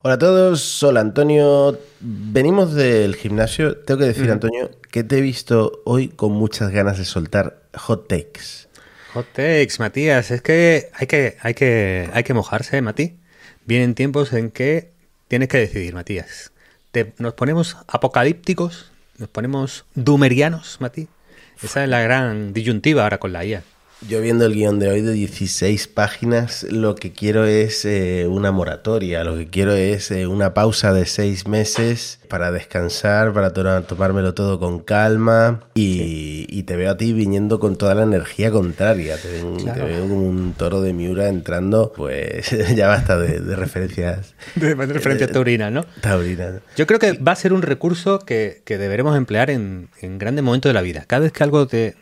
Hola a todos, hola Antonio. Venimos del gimnasio. Tengo que decir, Antonio, que te he visto hoy con muchas ganas de soltar hot takes. Hot takes, Matías. Es que hay que, hay que, hay que mojarse, Mati. Vienen tiempos en que tienes que decidir, Matías. nos ponemos apocalípticos, nos ponemos dumerianos, Mati. Esa es la gran disyuntiva ahora con la IA. Yo viendo el guion de hoy de 16 páginas, lo que quiero es eh, una moratoria, lo que quiero es eh, una pausa de seis meses para descansar, para tomármelo todo con calma y, te veo a ti viniendo con toda la energía contraria, te, veo como un toro de Miura entrando, pues ya basta de, referencias. De, referencias taurinas, ¿no? Taurinas. Yo creo que va a ser un recurso que, deberemos emplear en, en grandes momentos de la vida. Cada vez que algo te,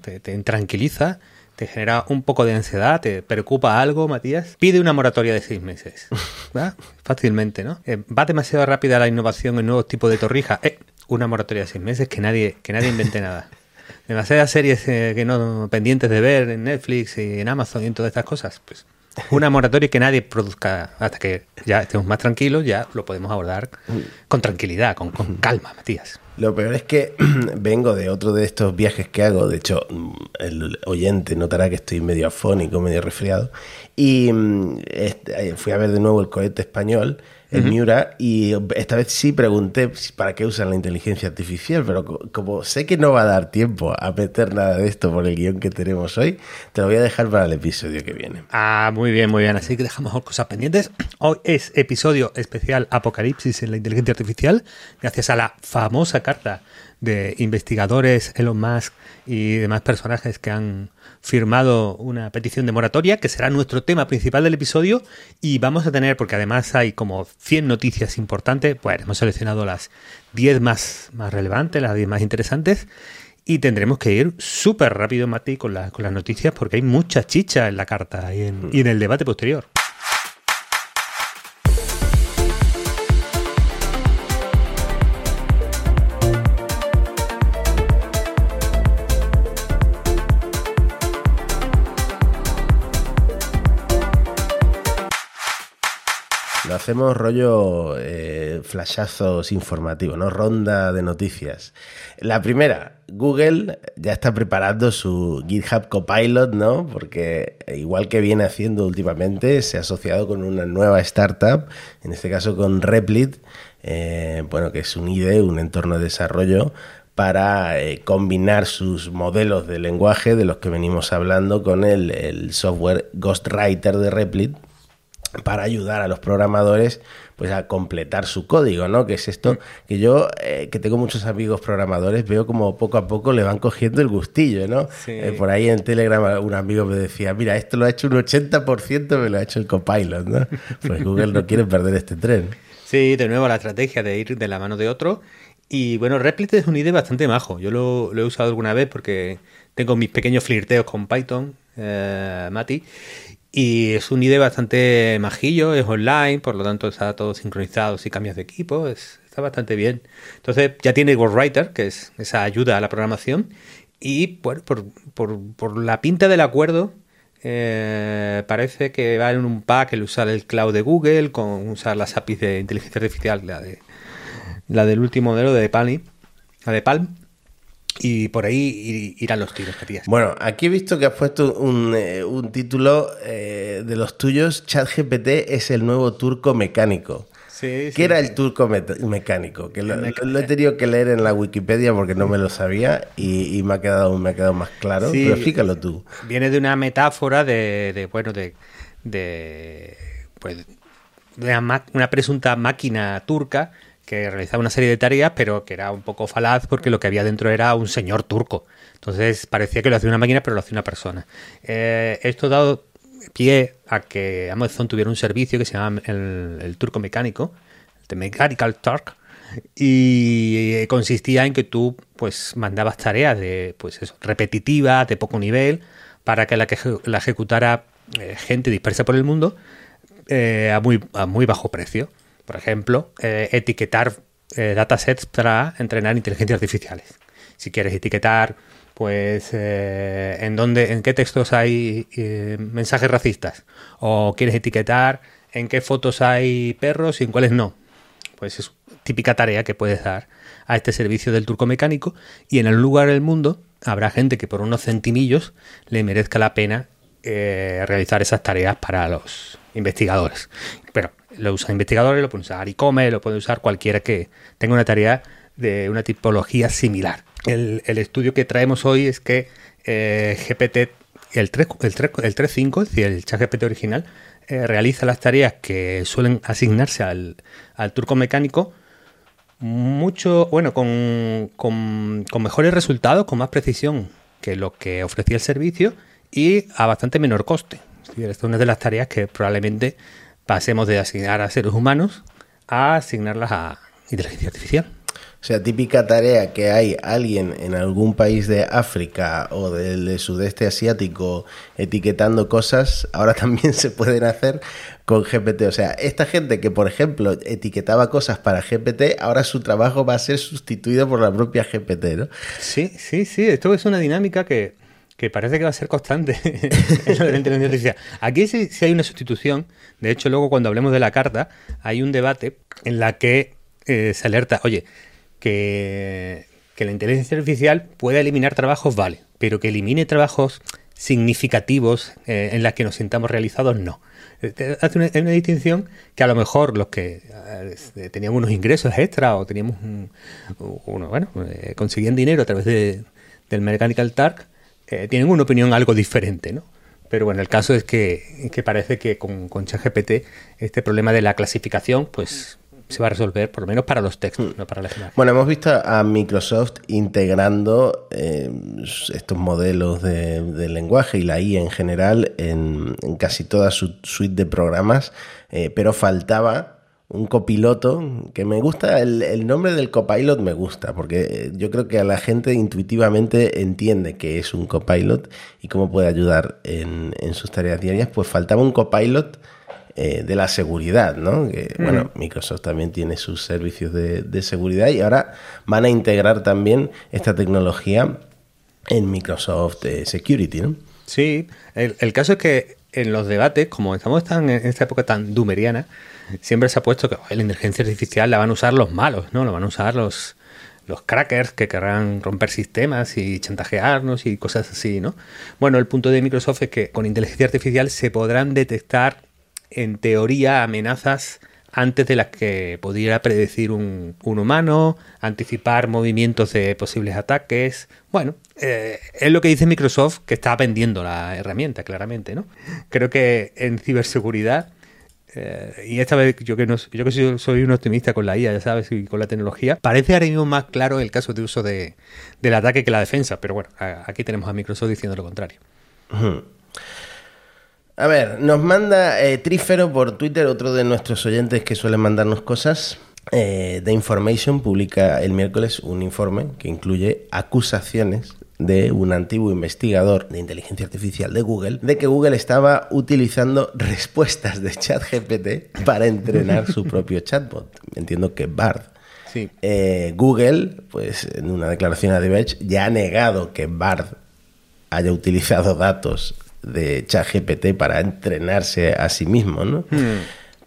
te, intranquiliza, te genera un poco de ansiedad, te preocupa algo, Matías, pide una moratoria de seis meses. Fácilmente, ¿no? Eh, va demasiado rápida la innovación en nuevos tipos de torrijas. Eh, una moratoria de seis meses, que nadie, que nadie invente nada. Demasiadas series eh, que no pendientes de ver en Netflix y en Amazon y en todas estas cosas. Pues una moratoria que nadie produzca hasta que ya estemos más tranquilos, ya lo podemos abordar con tranquilidad, con calma, Matías. Lo peor es que vengo de otro de estos viajes que hago. De hecho, el oyente notará que estoy medio afónico, medio resfriado. Y mm, este, fui a ver de nuevo el cohete español en Miura y esta vez sí pregunté para qué usan la inteligencia artificial, pero como sé que no va a dar tiempo a meter nada de esto por el guion que tenemos hoy, te lo voy a dejar para el episodio que viene. Ah, muy bien, muy bien. Así que dejamos cosas pendientes. Hoy es episodio especial Apocalipsis en la inteligencia artificial, gracias a la famosa carta de investigadores, Elon Musk y demás personajes que han firmado una petición de moratoria, que será nuestro tema principal del episodio. Y vamos a tener, porque además hay como 100 noticias importantes, pues hemos seleccionado las 10 más, más relevantes, las 10 más interesantes. Y tendremos que ir súper rápido, Mati, con, con las noticias, porque hay mucha chicha en la carta y en el debate posterior. Hacemos rollo eh, flashazos informativos, ¿no? Ronda de noticias. La primera, Google ya está preparando su GitHub Copilot, ¿no? Porque igual que viene haciendo últimamente, se ha asociado con una nueva startup, en este caso con Replit, eh, bueno, que es un IDE, un entorno de desarrollo para eh, combinar sus modelos de lenguaje de los que venimos hablando con el, el software Ghostwriter de Replit, para ayudar a los programadores pues a completar su código, ¿no? Que es esto que yo, eh, que tengo muchos amigos programadores, veo como poco a poco le van cogiendo el gustillo, ¿no? Eh, por ahí en Telegram un amigo me decía, mira, esto lo ha hecho un 80%, me lo ha hecho el Copilot, ¿no? Pues Google no quiere perder este tren. Sí, de nuevo la estrategia de ir de la mano de otro. Y bueno, Replit es un IDE bastante majo. Yo lo, he usado alguna vez porque tengo mis pequeños flirteos con Python, eh, Mati. Y es un IDE bastante majillo, es online, por lo tanto está todo sincronizado si cambias de equipo, está bastante bien. Entonces ya tiene Writer, que es esa ayuda a la programación, y bueno, por, por, la pinta del acuerdo, eh, parece que va en un pack el usar el cloud de Google, con usar las APIs de inteligencia artificial, la, de, la del último modelo de Palm, la de Palm, y por ahí irán los tiros, Matías. Bueno, aquí he visto que has puesto un, eh, título eh, de los tuyos. ChatGPT es el nuevo turco mecánico. Sí, ¿Qué era el turco mecánico? Que lo, he tenido que leer en la Wikipedia porque no me lo sabía y, me, ha quedado, me ha quedado más claro. Pero explícalo tú. Viene de una metáfora de, bueno, de, de, pues, una, una presunta máquina turca que realizaba una serie de tareas, pero que era un poco falaz porque lo que había dentro era un señor turco. Entonces parecía que lo hacía una máquina, pero lo hacía una persona. Eh, esto dado pie a que Amazon tuviera un servicio que se llama el, turco mecánico, el Mechanical Turk, y consistía en que tú pues mandabas tareas de pues repetitivas, de poco nivel, para que la, que la ejecutara eh, gente dispersa por el mundo eh, a, muy, a muy bajo precio. Por ejemplo, eh, etiquetar eh, datasets para entrenar inteligencias artificiales. Si quieres etiquetar, pues, eh, en dónde, en qué textos hay mensajes racistas. O quieres etiquetar en qué fotos hay perros y en cuáles no. Pues es típica tarea que puedes dar a este servicio del turco mecánico y en el lugar del mundo habrá gente que por unos centimillos le merezca la pena realizar esas tareas para los investigadores. Pero lo usan investigadores, lo pueden usar ICOME, lo puede usar cualquiera que tenga una tarea de una tipología similar. El, estudio que traemos hoy es que eh, GPT, el 3.5, el 3, el 3, es decir, el chat GPT original, eh, realiza las tareas que suelen asignarse al, al turco mecánico mucho, bueno, con, con, mejores resultados, con más precisión que lo que ofrecía el servicio y a bastante menor coste. esta es una de las tareas que probablemente pasemos de asignar a seres humanos a asignarlas a inteligencia artificial. O sea, típica tarea que hay alguien en algún país de África o del sudeste asiático etiquetando cosas, ahora también se pueden hacer con GPT. O sea, esta gente que, por ejemplo, etiquetaba cosas para GPT, ahora su trabajo va a ser sustituido por la propia GPT, ¿no? Sí, sí, sí. Esto es una dinámica que, parece que va a ser constante en la inteligencia artificial. Aquí sí, hay una sustitución. De hecho, luego cuando hablemos de la carta, hay un debate en la que eh, se alerta, oye, que, la inteligencia artificial pueda eliminar trabajos, vale, pero que elimine trabajos significativos eh, en las que nos sintamos realizados, no. Eh, hace una, distinción que a lo mejor los que eh, teníamos unos ingresos extra o teníamos uno, bueno, conseguían dinero a través de, del Mechanical Turk, tienen una opinión algo diferente, ¿no? Pero bueno, el caso es que, parece que con, con ChatGPT este problema de la clasificación, pues se va a resolver, por lo menos para los textos, hmm. no para la imagen. Bueno, hemos visto a Microsoft integrando eh, estos modelos de, lenguaje y la I en general en, casi toda su suite de programas, eh, pero faltaba un copiloto que me gusta, el, nombre del copilot me gusta, porque yo creo que a la gente intuitivamente entiende que es un copilot y cómo puede ayudar en, en sus tareas diarias, pues faltaba un copilot eh, de la seguridad, ¿no? Que, Bueno, Microsoft también tiene sus servicios de, seguridad y ahora van a integrar también esta tecnología en Microsoft eh, Security, ¿no? Sí, el, caso es que en los debates, como estamos tan, en esta época tan dumeriana, siempre se ha puesto que la inteligencia artificial la van a usar los malos, ¿no? Lo van a usar los, los crackers que querrán romper sistemas y chantajearnos y cosas así, ¿no? Bueno, el punto de Microsoft es que con inteligencia artificial se podrán detectar en teoría, amenazas antes de las que pudiera predecir un, humano, anticipar movimientos de posibles ataques. Bueno, eh, es lo que dice Microsoft que está vendiendo la herramienta, claramente, ¿no? Creo que en ciberseguridad, eh, y esta vez yo que, no, yo que soy, un optimista con la IA, ya sabes, y con la tecnología, parece ahora mismo más claro el caso de uso de, del ataque que la defensa, pero bueno, aquí tenemos a Microsoft diciendo lo contrario. A ver, nos manda eh, Trífero por Twitter, otro de nuestros oyentes que suelen mandarnos cosas. Eh, The Information publica el miércoles un informe que incluye acusaciones de un antiguo investigador de inteligencia artificial de Google de que Google estaba utilizando respuestas de ChatGPT para entrenar su propio chatbot. Entiendo que Bard. Sí. Eh, Google, pues en una declaración a The ya ha negado que Bard haya utilizado datos de ChatGPT para entrenarse a sí mismo, ¿no? Hmm.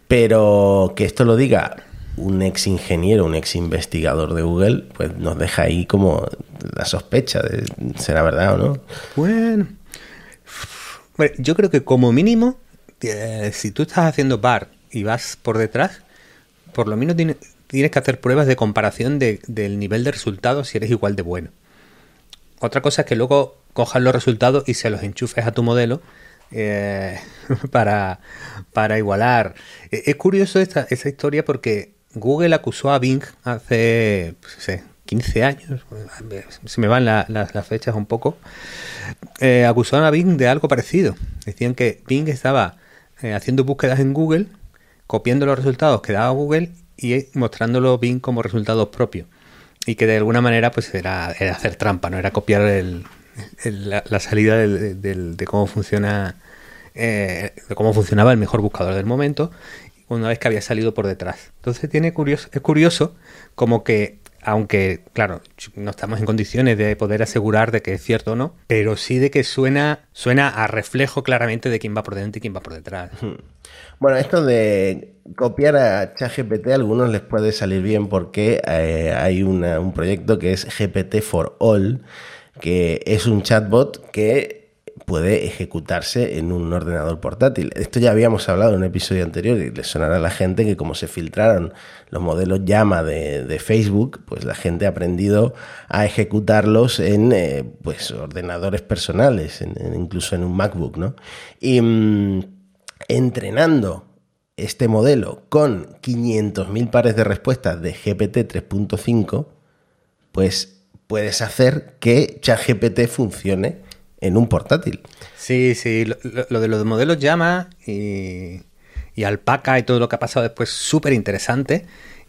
Pero que esto lo diga un ex ingeniero, un ex investigador de Google, pues nos deja ahí como la sospecha de será verdad o no. Bueno, yo creo que como mínimo, eh, si tú estás haciendo bar y vas por detrás, por lo menos tienes, que hacer pruebas de comparación del nivel de resultados si eres igual de bueno. Otra cosa es que luego cojas los resultados y se los enchufes a tu modelo eh, para, para, igualar. E, es curioso esta, historia porque Google acusó a Bing hace, pues, 15 años, se me van las fechas un poco, eh, acusaron a Bing de algo parecido. Decían que Bing estaba eh, haciendo búsquedas en Google, copiando los resultados que daba Google y mostrándolo Bing como resultados propios. Y que de alguna manera pues era, hacer trampa, no era copiar el, la, salida de cómo funciona eh, de cómo funcionaba el mejor buscador del momento una vez que había salido por detrás. Entonces tiene curioso, es curioso como que aunque, claro, no estamos en condiciones de poder asegurar de que es cierto o no, pero sí de que suena, suena a reflejo claramente de quién va por delante y quién va por detrás. Bueno, esto de copiar a ChatGPT a algunos les puede salir bien porque eh, hay un proyecto que es GPT for All, que es un chatbot que puede ejecutarse en un ordenador portátil. Esto ya habíamos hablado en un episodio anterior y le sonará a la gente que como se filtraron los modelos llama de, Facebook, pues la gente ha aprendido a ejecutarlos en eh, pues ordenadores personales, incluso en un MacBook, ¿no? Y mm, entrenando este modelo con 500.000 pares de respuestas de GPT 3.5, pues puedes hacer que ChatGPT funcione en un portátil. Sí, sí, lo, de los modelos llama y, y, alpaca y todo lo que ha pasado después, súper interesante.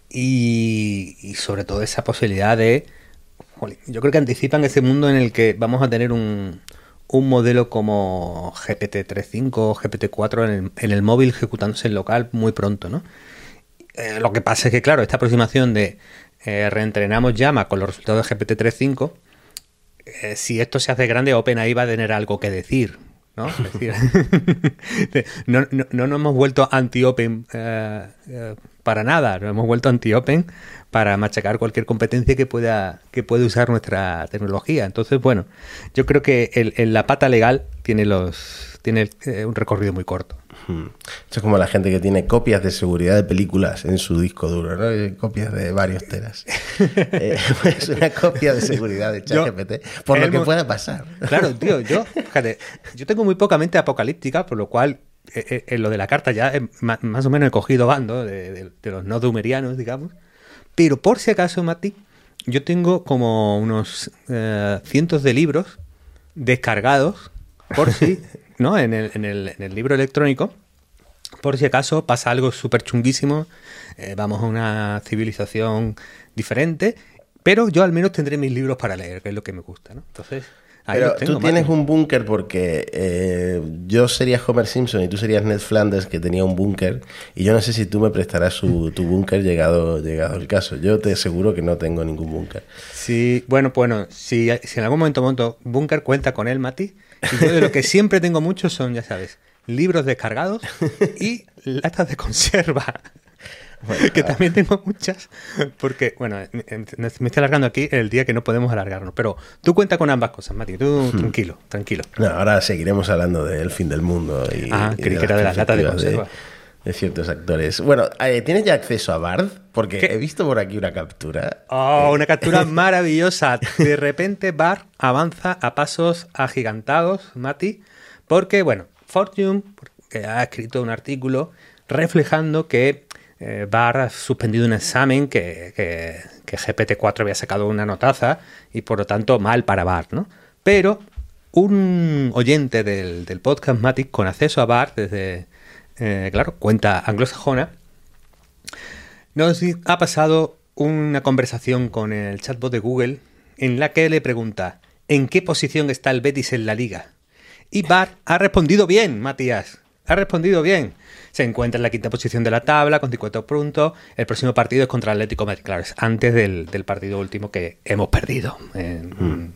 Y, sobre todo esa posibilidad de... Yo creo que anticipan ese mundo en el que vamos a tener un, un modelo como GPT-3.5 o GPT-4 en el, en el, móvil ejecutándose en local muy pronto, ¿no? Eh, lo que pasa es que, claro, esta aproximación de eh, reentrenamos llama con los resultados de GPT-3.5 eh, si esto se hace grande, OpenAI va a tener algo que decir. ¿no? no, nos hemos vuelto anti-open eh, eh, para nada, nos hemos vuelto anti-open para machacar cualquier competencia que pueda, que pueda usar nuestra tecnología. Entonces, bueno, yo creo que el, la pata legal tiene, los, tiene un recorrido muy corto. Esto es como la gente que tiene copias de seguridad de películas en su disco duro, ¿no? Copias de varios teras. eh, pues una copia de seguridad de ChatGPT, por lo que pueda pasar. Claro, tío, yo, fíjate, yo tengo muy poca mente apocalíptica, por lo cual eh, eh, en lo de la carta ya más o menos he cogido bando de, los no dumerianos, digamos. Pero por si acaso, Mati, yo tengo como unos eh, cientos de libros descargados por si ¿no? En el, en el, en el libro electrónico, por si acaso pasa algo súper chunguísimo, eh, vamos a una civilización diferente, pero yo al menos tendré mis libros para leer, que es lo que me gusta, ¿no? Entonces... Pero tú tienes un búnker porque eh, yo sería Homer Simpson y tú serías Ned Flanders que tenía un búnker y yo no sé si tú me prestarás su, tu búnker llegado, llegado el caso. Yo te aseguro que no tengo ningún búnker. Sí, bueno, bueno, si, si en algún momento monto búnker, cuenta con él, Mati. Y yo de lo que siempre tengo mucho son, ya sabes, libros descargados y latas de conserva. que también tengo muchas, porque, bueno, me estoy alargando aquí el día que no podemos alargarnos, pero tú cuenta con ambas cosas, Mati, tú hmm. tranquilo, tranquilo. ahora seguiremos hablando del fin del mundo y, ah, de, que era de las latas de conserva. De, ciertos actores. Bueno, eh, ¿tienes ya acceso a Bard? Porque he visto por aquí una captura. Oh, una captura maravillosa. De repente Bard avanza a pasos agigantados, Mati, porque, bueno, Fortune ha escrito un artículo reflejando que eh, ha suspendido un examen que, que, GPT-4 había sacado una notaza y por lo tanto mal para Bar, ¿no? Pero un oyente del, podcast Matic con acceso a Bar desde, eh, claro, cuenta anglosajona, nos ha pasado una conversación con el chatbot de Google en la que le pregunta ¿en qué posición está el Betis en la liga? Y Bar ha respondido bien, Matías, ha respondido bien se encuentra en la quinta posición de la tabla con 50 puntos. El próximo partido es contra Atlético Madrid, claro, es antes del, partido último que hemos perdido. En,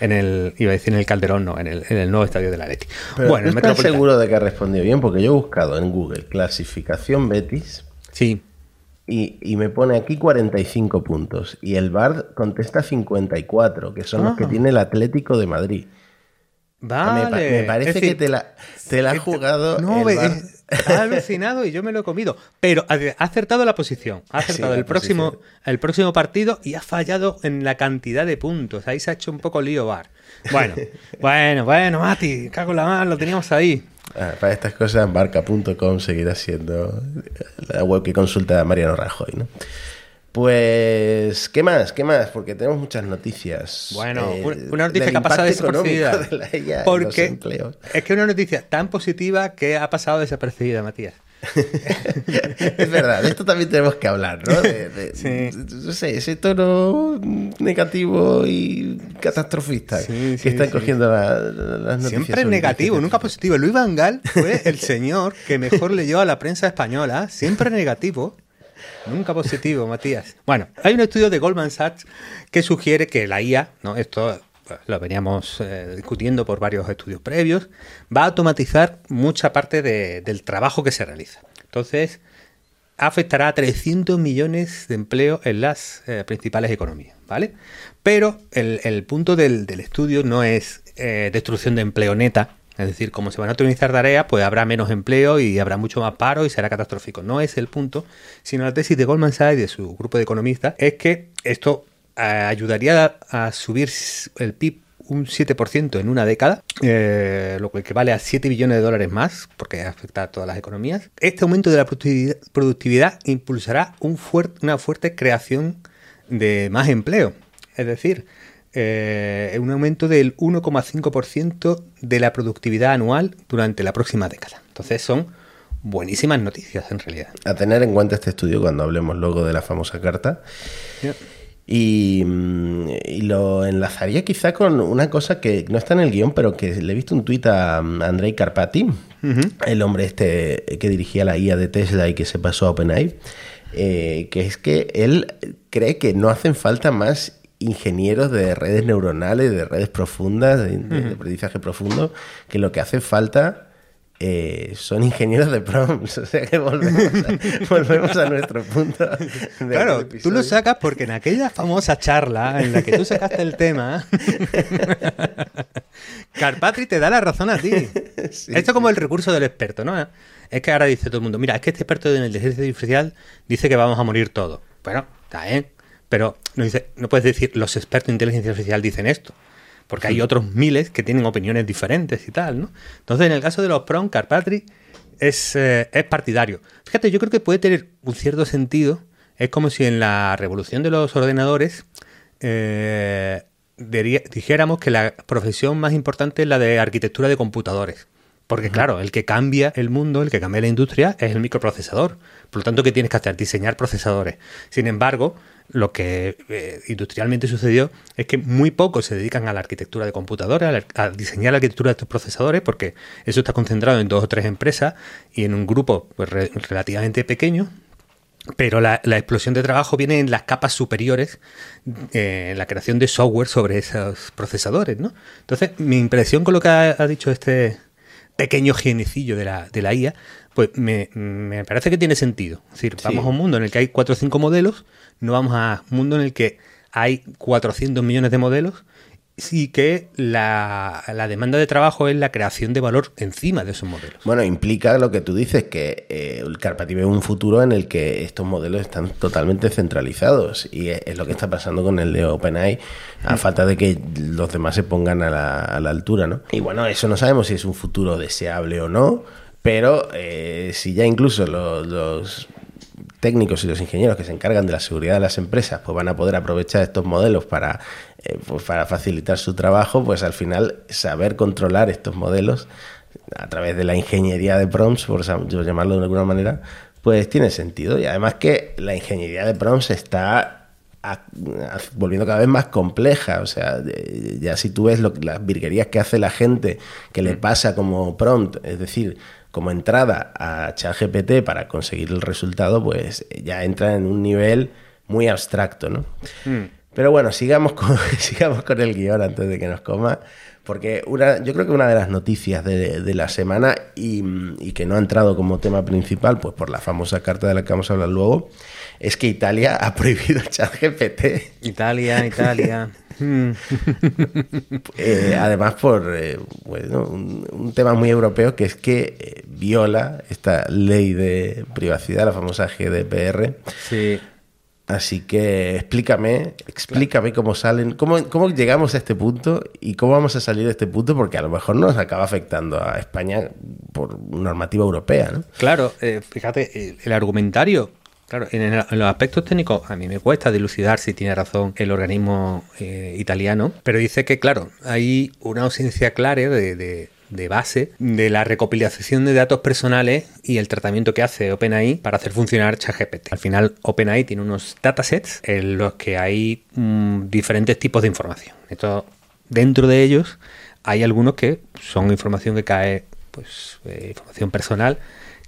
el, iba a decir en el Calderón, no, en el, nuevo estadio del Atlético. bueno, ¿estás seguro de que ha respondido bien? Porque yo he buscado en Google clasificación Betis. Sí. Y, me pone aquí 45 puntos. Y el Bard contesta 54, que son los que ah. tiene el Atlético de Madrid. Vale. Me, parece que te la, te la ha jugado. No, el ha alucinado y yo me lo he comido. Pero ha acertado la posición. Ha acertado el, próximo, el próximo partido y ha fallado en la cantidad de puntos. Ahí se ha hecho un poco lío bar. Bueno, bueno, bueno, Mati, cago en la mano, lo teníamos ahí. Ah, para estas cosas, barca.com seguirá siendo la web que consulta Mariano Rajoy, ¿no? Pues, ¿qué más? ¿Qué más? Porque tenemos muchas noticias. Bueno, eh, una noticia que ha pasado desapercibida. De porque es que una noticia tan positiva que ha pasado desapercibida, Matías. es verdad, de esto también tenemos que hablar, ¿no? sí. No sé, ese tono negativo y catastrofista que están cogiendo las noticias. Siempre negativo, nunca positivo. Luis Van Gaal fue el señor que mejor leyó a la prensa española, siempre negativo. Nunca positivo, Matías. Bueno, hay un estudio de Goldman Sachs que sugiere que la IA, ¿no? Esto pues, lo veníamos eh, discutiendo por varios estudios previos, va a automatizar mucha parte del trabajo que se realiza. Entonces, afectará a 300 millones de empleos en las eh, principales economías, ¿vale? Pero el, punto del, estudio no es eh, destrucción de empleo neta, es decir, como se van a optimizar tareas, pues habrá menos empleo y habrá mucho más paro y será catastrófico. No es el punto, sino la tesis de Goldman Sachs y de su grupo de economistas es que esto eh, ayudaría a subir el PIB un 7% en una década, eh, lo que equivale a 7 billones de dólares más, porque afecta a todas las economías. Este aumento de la productividad, impulsará un una fuerte creación de más empleo. Es decir, eh, un aumento del 1,5% de la productividad anual durante la próxima década. Entonces son buenísimas noticias en realidad. A tener en cuenta este estudio cuando hablemos luego de la famosa carta. Y, lo enlazaría quizá con una cosa que no está en el guion, pero que le he visto un tuit a Andrei Carpati, el hombre este que dirigía la IA de Tesla y que se pasó a OpenAI, eh, que es que él cree que no hacen falta más ingenieros de redes neuronales, de redes profundas, de, aprendizaje profundo, que lo que hace falta eh, son ingenieros de prompts. O sea que volvemos a, nuestro punto. claro, tú lo sacas porque en aquella famosa charla en la que tú sacaste el tema, Carpatri te da la razón a ti. Esto es como el recurso del experto, ¿no? Es que ahora dice todo el mundo, mira, es que este experto en el inteligencia artificial dice que vamos a morir todos. Bueno, está bien. Pero no, dice, no puedes decir los expertos en inteligencia artificial dicen esto. Porque hay otros miles que tienen opiniones diferentes y tal, ¿no? Entonces, en el caso de los PROM, Carpatri es, eh, es partidario. Fíjate, yo creo que puede tener un cierto sentido. Es como si en la revolución de los ordenadores eh, dijéramos que la profesión más importante es la de arquitectura de computadores. Porque claro, el que cambia el mundo, el que cambia la industria es el microprocesador. Por lo tanto, ¿qué tienes que hacer? Diseñar procesadores. Sin embargo, lo que eh, industrialmente sucedió es que muy pocos se dedican a la arquitectura de computadores, a, diseñar la arquitectura de estos procesadores, porque eso está concentrado en dos o tres empresas y en un grupo pues, relativamente pequeño. Pero la, explosión de trabajo viene en las capas superiores, eh, en la creación de software sobre esos procesadores, ¿no? Entonces, mi impresión con lo que ha dicho este, pequeño genecillo de la, de la IA, pues me, parece que tiene sentido. Es decir, vamos a un mundo en el que hay 4 o 5 modelos, no vamos a un mundo en el que hay 400 millones de modelos y que la, demanda de trabajo es la creación de valor encima de esos modelos. Bueno, implica lo que tú dices, que eh, el Carpati ve un futuro en el que estos modelos están totalmente centralizados y es, lo que está pasando con el de OpenAI, a mm. falta de que los demás se pongan a la, a la altura, ¿no? Y bueno, eso no sabemos si es un futuro deseable o no, pero eh, si ya incluso los técnicos y los ingenieros que se encargan de la seguridad de las empresas pues van a poder aprovechar estos modelos para, eh, pues para facilitar su trabajo, pues al final saber controlar estos modelos a través de la ingeniería de prompts, por llamarlo de alguna manera, pues tiene sentido. Y además que la ingeniería de prompts está volviendo cada vez más compleja. O sea, ya si tú ves lo, las virguerías que hace la gente que le mm. pasa como prompt, es decir, como entrada a ChatGPT para conseguir el resultado, pues ya entra en un nivel muy abstracto, ¿no? Hmm. Pero bueno, sigamos con, sigamos con el guion antes de que nos coma, porque una, yo creo que una de las noticias de, la semana y, que no ha entrado como tema principal, pues por la famosa carta de la que vamos a hablar luego, es que Italia ha prohibido ChatGPT. Italia, Italia. Eh, además, por eh, bueno, un, tema muy europeo que es que eh, viola esta ley de privacidad, la famosa GDPR. Sí. Así que explícame, explícame cómo salen, cómo, cómo llegamos a este punto y cómo vamos a salir de este punto, porque a lo mejor nos acaba afectando a España por normativa europea, ¿no? Claro, fíjate, el argumentario Claro, en, los aspectos técnicos a mí me cuesta dilucidar si tiene razón el organismo eh, italiano, pero dice que, claro, hay una ausencia clara de, base de la recopilación de datos personales y el tratamiento que hace OpenAI para hacer funcionar ChatGPT. Al final, OpenAI tiene unos datasets en los que hay mm, diferentes tipos de información. Esto, dentro de ellos hay algunos que son información que cae, pues, eh, información personal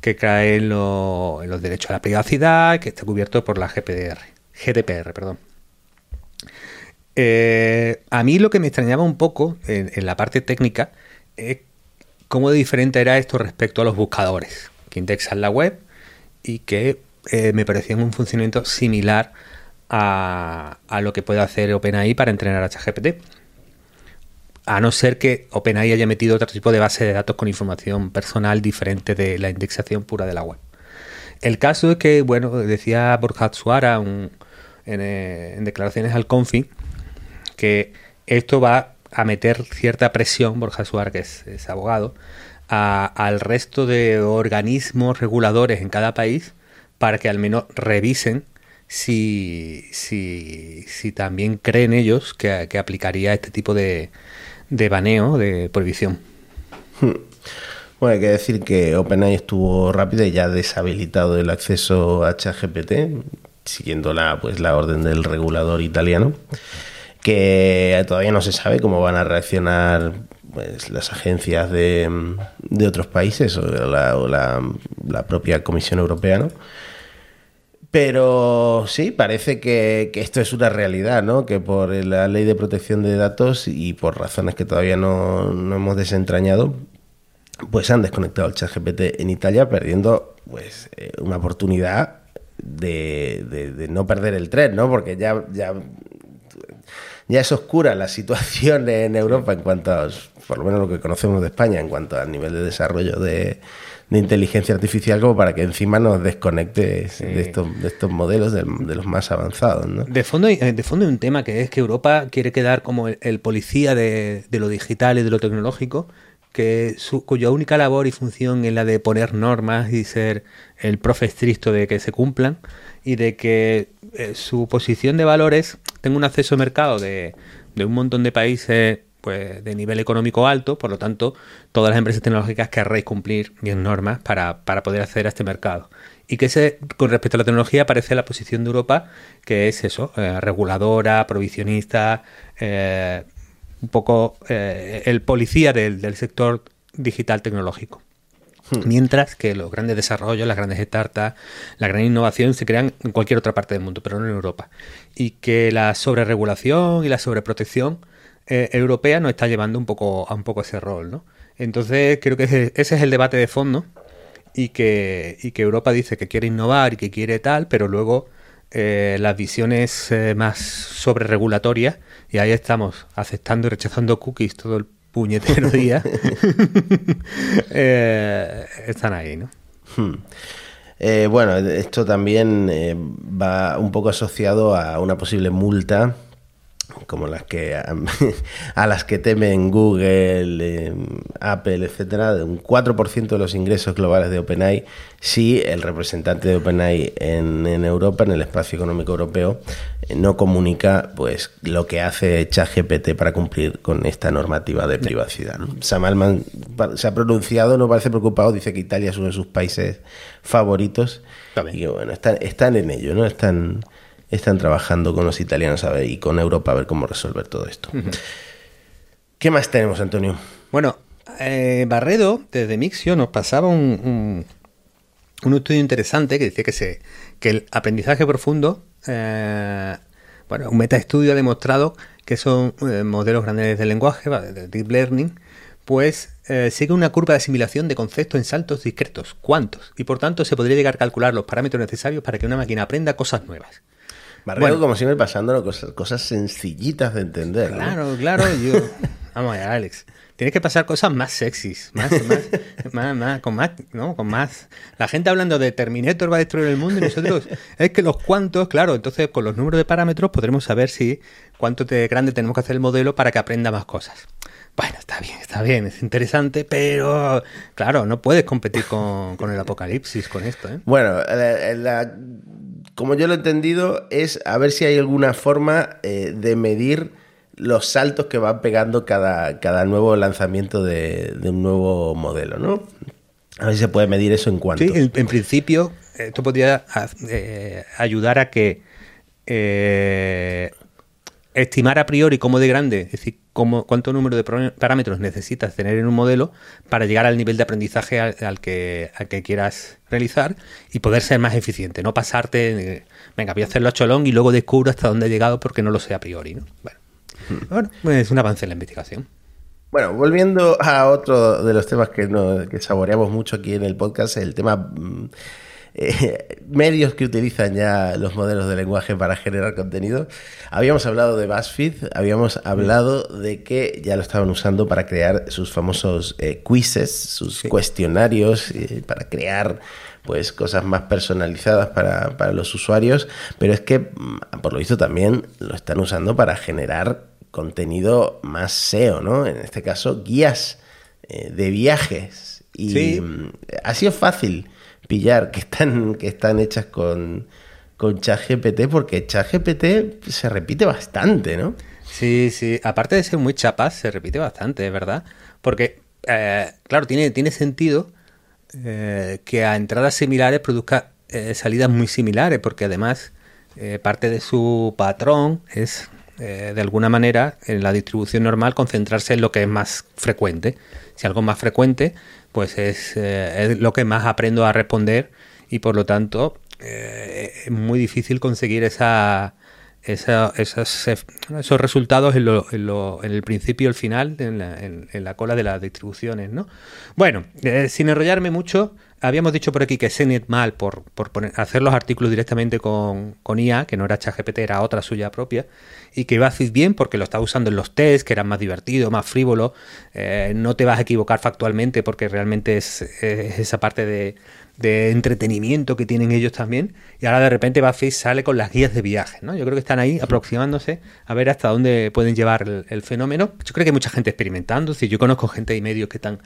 que cae en, los derechos a la privacidad, que está cubierto por la GPDR, GDPR, perdón. Eh, a mí lo que me extrañaba un poco en, la parte técnica es cómo diferente era esto respecto a los buscadores que indexan la web y que eh, me parecía un funcionamiento similar a, a, lo que puede hacer OpenAI para entrenar a ChatGPT a no ser que OpenAI haya metido otro tipo de base de datos con información personal diferente de la indexación pura de la web. El caso es que, bueno, decía Borja Suara eh, en, declaraciones al Confi que esto va a meter cierta presión, Borja Suara, que es, abogado, al resto de organismos reguladores en cada país para que al menos revisen si, si, si también creen ellos que, que aplicaría este tipo de, de baneo, de prohibición. Hmm. Bueno, hay que decir que OpenAI estuvo rápido y ya ha deshabilitado el acceso a ChatGPT, siguiendo la, pues, la orden del regulador italiano, que todavía no se sabe cómo van a reaccionar pues, las agencias de, de otros países o la, o la, la propia Comisión Europea, ¿no? Pero sí, parece que, esto es una realidad, ¿no? Que por la ley de protección de datos y por razones que todavía no, hemos desentrañado, pues han desconectado el chat GPT en Italia, perdiendo pues eh, una oportunidad de, no perder el tren, ¿no? Porque ya, ya, ya es oscura la situación en Europa en cuanto a, por lo menos lo que conocemos de España, en cuanto al nivel de desarrollo de de inteligencia artificial como para que encima nos desconecte de, estos, de estos modelos de, los más avanzados. ¿no? De, fondo hay, de fondo hay un tema que es que Europa quiere quedar como el, policía de, lo digital y de lo tecnológico, que su, cuya única labor y función es la de poner normas y ser el profe estricto de que se cumplan y de que eh, su posición de valores tenga un acceso a mercado de, un montón de países pues, de nivel económico alto, por lo tanto, todas las empresas tecnológicas querréis cumplir bien normas para, poder acceder a este mercado. Y que ese, con respecto a la tecnología aparece la posición de Europa, que es eso, eh, reguladora, provisionista, eh, un poco eh, el policía del, sector digital tecnológico. Hmm. Mientras que los grandes desarrollos, las grandes startups, la gran innovación se crean en cualquier otra parte del mundo, pero no en Europa. Y que la sobreregulación y la sobreprotección eh, europea nos está llevando un poco a un poco ese rol, ¿no? Entonces creo que ese, es el debate de fondo y que, y que Europa dice que quiere innovar y que quiere tal, pero luego eh, las visiones eh, más sobre regulatorias, y ahí estamos aceptando y rechazando cookies todo el puñetero día, están ahí, ¿no? Hmm. bueno, esto también va un poco asociado a una posible multa como las que a, las que temen Google, em, Apple, etcétera, de un 4% de los ingresos globales de OpenAI si el representante de OpenAI en, en Europa, en el espacio económico europeo, eh, no comunica pues lo que hace ChatGPT para cumplir con esta normativa de privacidad. Sam Altman se ha pronunciado, no parece preocupado, dice que Italia es uno de sus países favoritos y que bueno, están, están en ello, ¿no? Están están trabajando con los italianos a ver, y con Europa a ver cómo resolver todo esto. ¿Qué más tenemos, Antonio? Bueno, eh, Barredo, desde Mixio, nos pasaba un, un, estudio interesante que decía que, se, que el aprendizaje profundo, eh, bueno, un metaestudio ha demostrado que son eh, modelos grandes de lenguaje, de deep learning, pues sigue una curva de asimilación de conceptos en saltos discretos, cuantos, y por tanto se podría llegar a calcular los parámetros necesarios para que una máquina aprenda cosas nuevas. Barrego, como siempre, pasando cosas, cosas sencillitas de entender. Claro, claro. Yo... Vamos allá, Alex. Tienes que pasar cosas más sexys, más, más, más, con más, ¿no? Con más. La gente hablando de Terminator va a destruir el mundo y nosotros es que los cuantos, claro, entonces con los números de parámetros podremos saber si cuánto de grande tenemos que hacer el modelo para que aprenda más cosas. Bueno, está bien, está bien, es interesante, pero claro, no puedes competir con, el apocalipsis con esto. ¿eh? Bueno, como yo lo he entendido, es a ver si hay alguna forma eh, de medir los saltos que van pegando cada, cada nuevo lanzamiento de, un nuevo modelo, ¿no? A ver si se puede medir eso en cuanto. Sí, en, principio, esto podría eh, ayudar a que estimar a priori cómo de grande, es decir, cómo, cuánto número de parámetros necesitas tener en un modelo para llegar al nivel de aprendizaje al, que, al que quieras realizar y poder ser más eficiente, no pasarte, venga, voy a hacerlo a cholón y luego descubro hasta dónde he llegado porque no lo sé a priori. ¿no? Bueno, hmm. bueno es un avance en la investigación. Bueno, volviendo a otro de los temas que, que saboreamos mucho aquí en el podcast, el tema mm, eh, medios que utilizan ya los modelos de lenguaje para generar contenido. Habíamos hablado de BuzzFeed, habíamos hablado de que ya lo estaban usando para crear sus famosos eh, quizzes, sus cuestionarios, eh, para crear pues cosas más personalizadas para, para los usuarios, pero es que mm, por lo visto también lo están usando para generar contenido más SEO, ¿no? En este caso, guías de viajes. Y mm, ha sido fácil pillar que están, que están hechas con, con ChatGPT, porque ChatGPT se repite bastante, ¿no? Sí, sí. Aparte de ser muy chapas, se repite bastante, ¿verdad? Porque, eh, claro, tiene, tiene sentido eh, que a entradas similares produzca eh, salidas muy similares, porque además parte de su patrón es, de alguna manera, en la distribución normal, concentrarse en lo que es más frecuente. Si algo más frecuente, pues es, eh, es, lo que más aprendo a responder y por lo tanto eh, es muy difícil conseguir esa, esa, esos resultados en, lo, en, lo, en, el principio y el final, en la, en, la, cola de las distribuciones. ¿no? Bueno, eh, sin enrollarme mucho, habíamos dicho por aquí que CNET mal por, por poner, hacer los artículos directamente con, con, IA, que no era ChatGPT, era otra suya propia, y que hacer bien porque lo estaba usando en los tests, que eran más divertido, más frívolo. Eh, no te vas a equivocar factualmente porque realmente es, es esa parte de, de, entretenimiento que tienen ellos también. Y ahora de repente Buffy sale con las guías de viaje. ¿no? Yo creo que están ahí aproximándose a ver hasta dónde pueden llevar el, el fenómeno. Yo creo que hay mucha gente experimentando. Si yo conozco gente y medio que están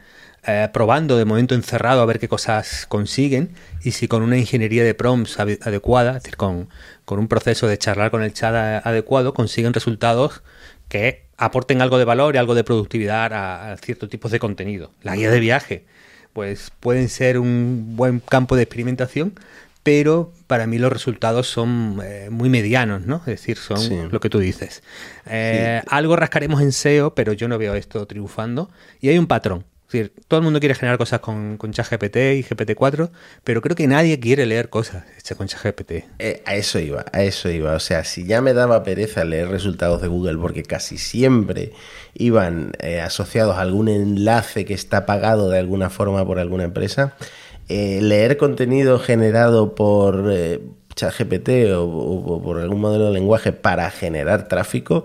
eh, probando de momento encerrado a ver qué cosas consiguen y si con una ingeniería de prompts adecuada, es decir, con, con un proceso de charlar con el chat adecuado, consiguen resultados que aporten algo de valor y algo de productividad a, a ciertos tipos de contenido. La guía de viaje, pues pueden ser un buen campo de experimentación, pero para mí los resultados son eh, muy medianos, ¿no? Es decir, son lo que tú dices. Eh, algo rascaremos en SEO, pero yo no veo esto triunfando. Y hay un patrón. Todo el mundo quiere generar cosas con, ChatGPT y GPT-4, pero creo que nadie quiere leer cosas hechas con ChatGPT. Eh, a eso iba, a eso iba. O sea, si ya me daba pereza leer resultados de Google porque casi siempre iban eh, asociados a algún enlace que está pagado de alguna forma por alguna empresa, eh, leer contenido generado por ChatGPT o por algún modelo de lenguaje para generar tráfico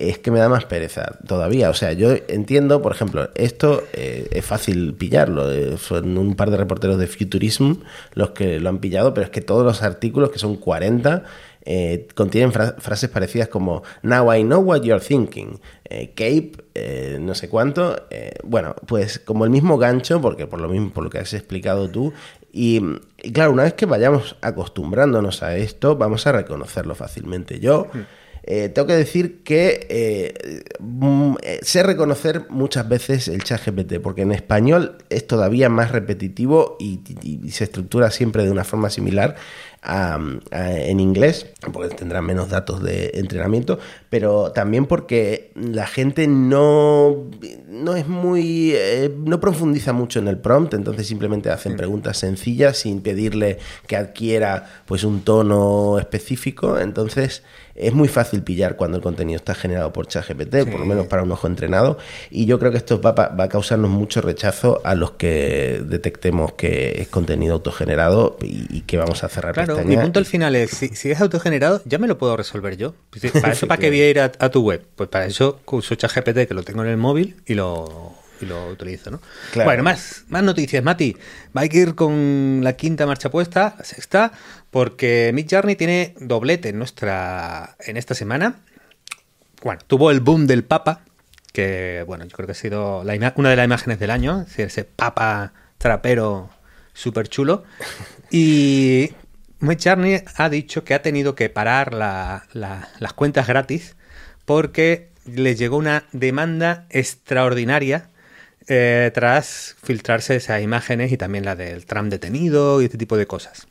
es que me da más pereza todavía. O sea, yo entiendo, por ejemplo, esto eh, es fácil pillarlo. Eh, son un par de reporteros de Futurism los que lo han pillado, pero es que todos los artículos, que son 40, eh, contienen frases parecidas como Now I know what you're thinking, Cape, no sé cuánto. bueno, pues como el mismo gancho, porque por lo mismo, por lo que has explicado tú, y, claro, una vez que vayamos acostumbrándonos a esto, vamos a reconocerlo fácilmente. Yo. Eh, tengo que decir que eh, mm, eh, sé reconocer muchas veces el chat GPT, porque en español es todavía más repetitivo y, se estructura siempre de una forma similar a, en inglés, porque tendrá menos datos de entrenamiento, pero también porque la gente no, no es muy. no profundiza mucho en el prompt, entonces simplemente hacen preguntas sencillas sin pedirle que adquiera pues un tono específico. Entonces es muy fácil pillar cuando el contenido está generado por ChatGPT, por lo menos para un ojo entrenado, y yo creo que esto va, va, a causarnos mucho rechazo a los que detectemos que es contenido autogenerado y, que vamos a cerrar Claro, mi punto al final es, si, es autogenerado, ya me lo puedo resolver yo. ¿Para eso para qué voy a ir a, tu web? Pues para eso uso ChatGPT, que lo tengo en el móvil, y lo y lo utilizo, ¿no? Bueno, más, más noticias, Mati. Va a ir con la quinta marcha puesta, la sexta, porque Mid Journey tiene doblete en nuestra en esta semana. Bueno, tuvo el boom del Papa, que bueno, yo creo que ha sido una de las imágenes del año, es decir, ese Papa trapero súper chulo. Y Mid Journey ha dicho que ha tenido que parar las cuentas gratis porque le llegó una demanda extraordinaria eh, tras filtrarse esas imágenes y también la del Trump detenido y este tipo de cosas.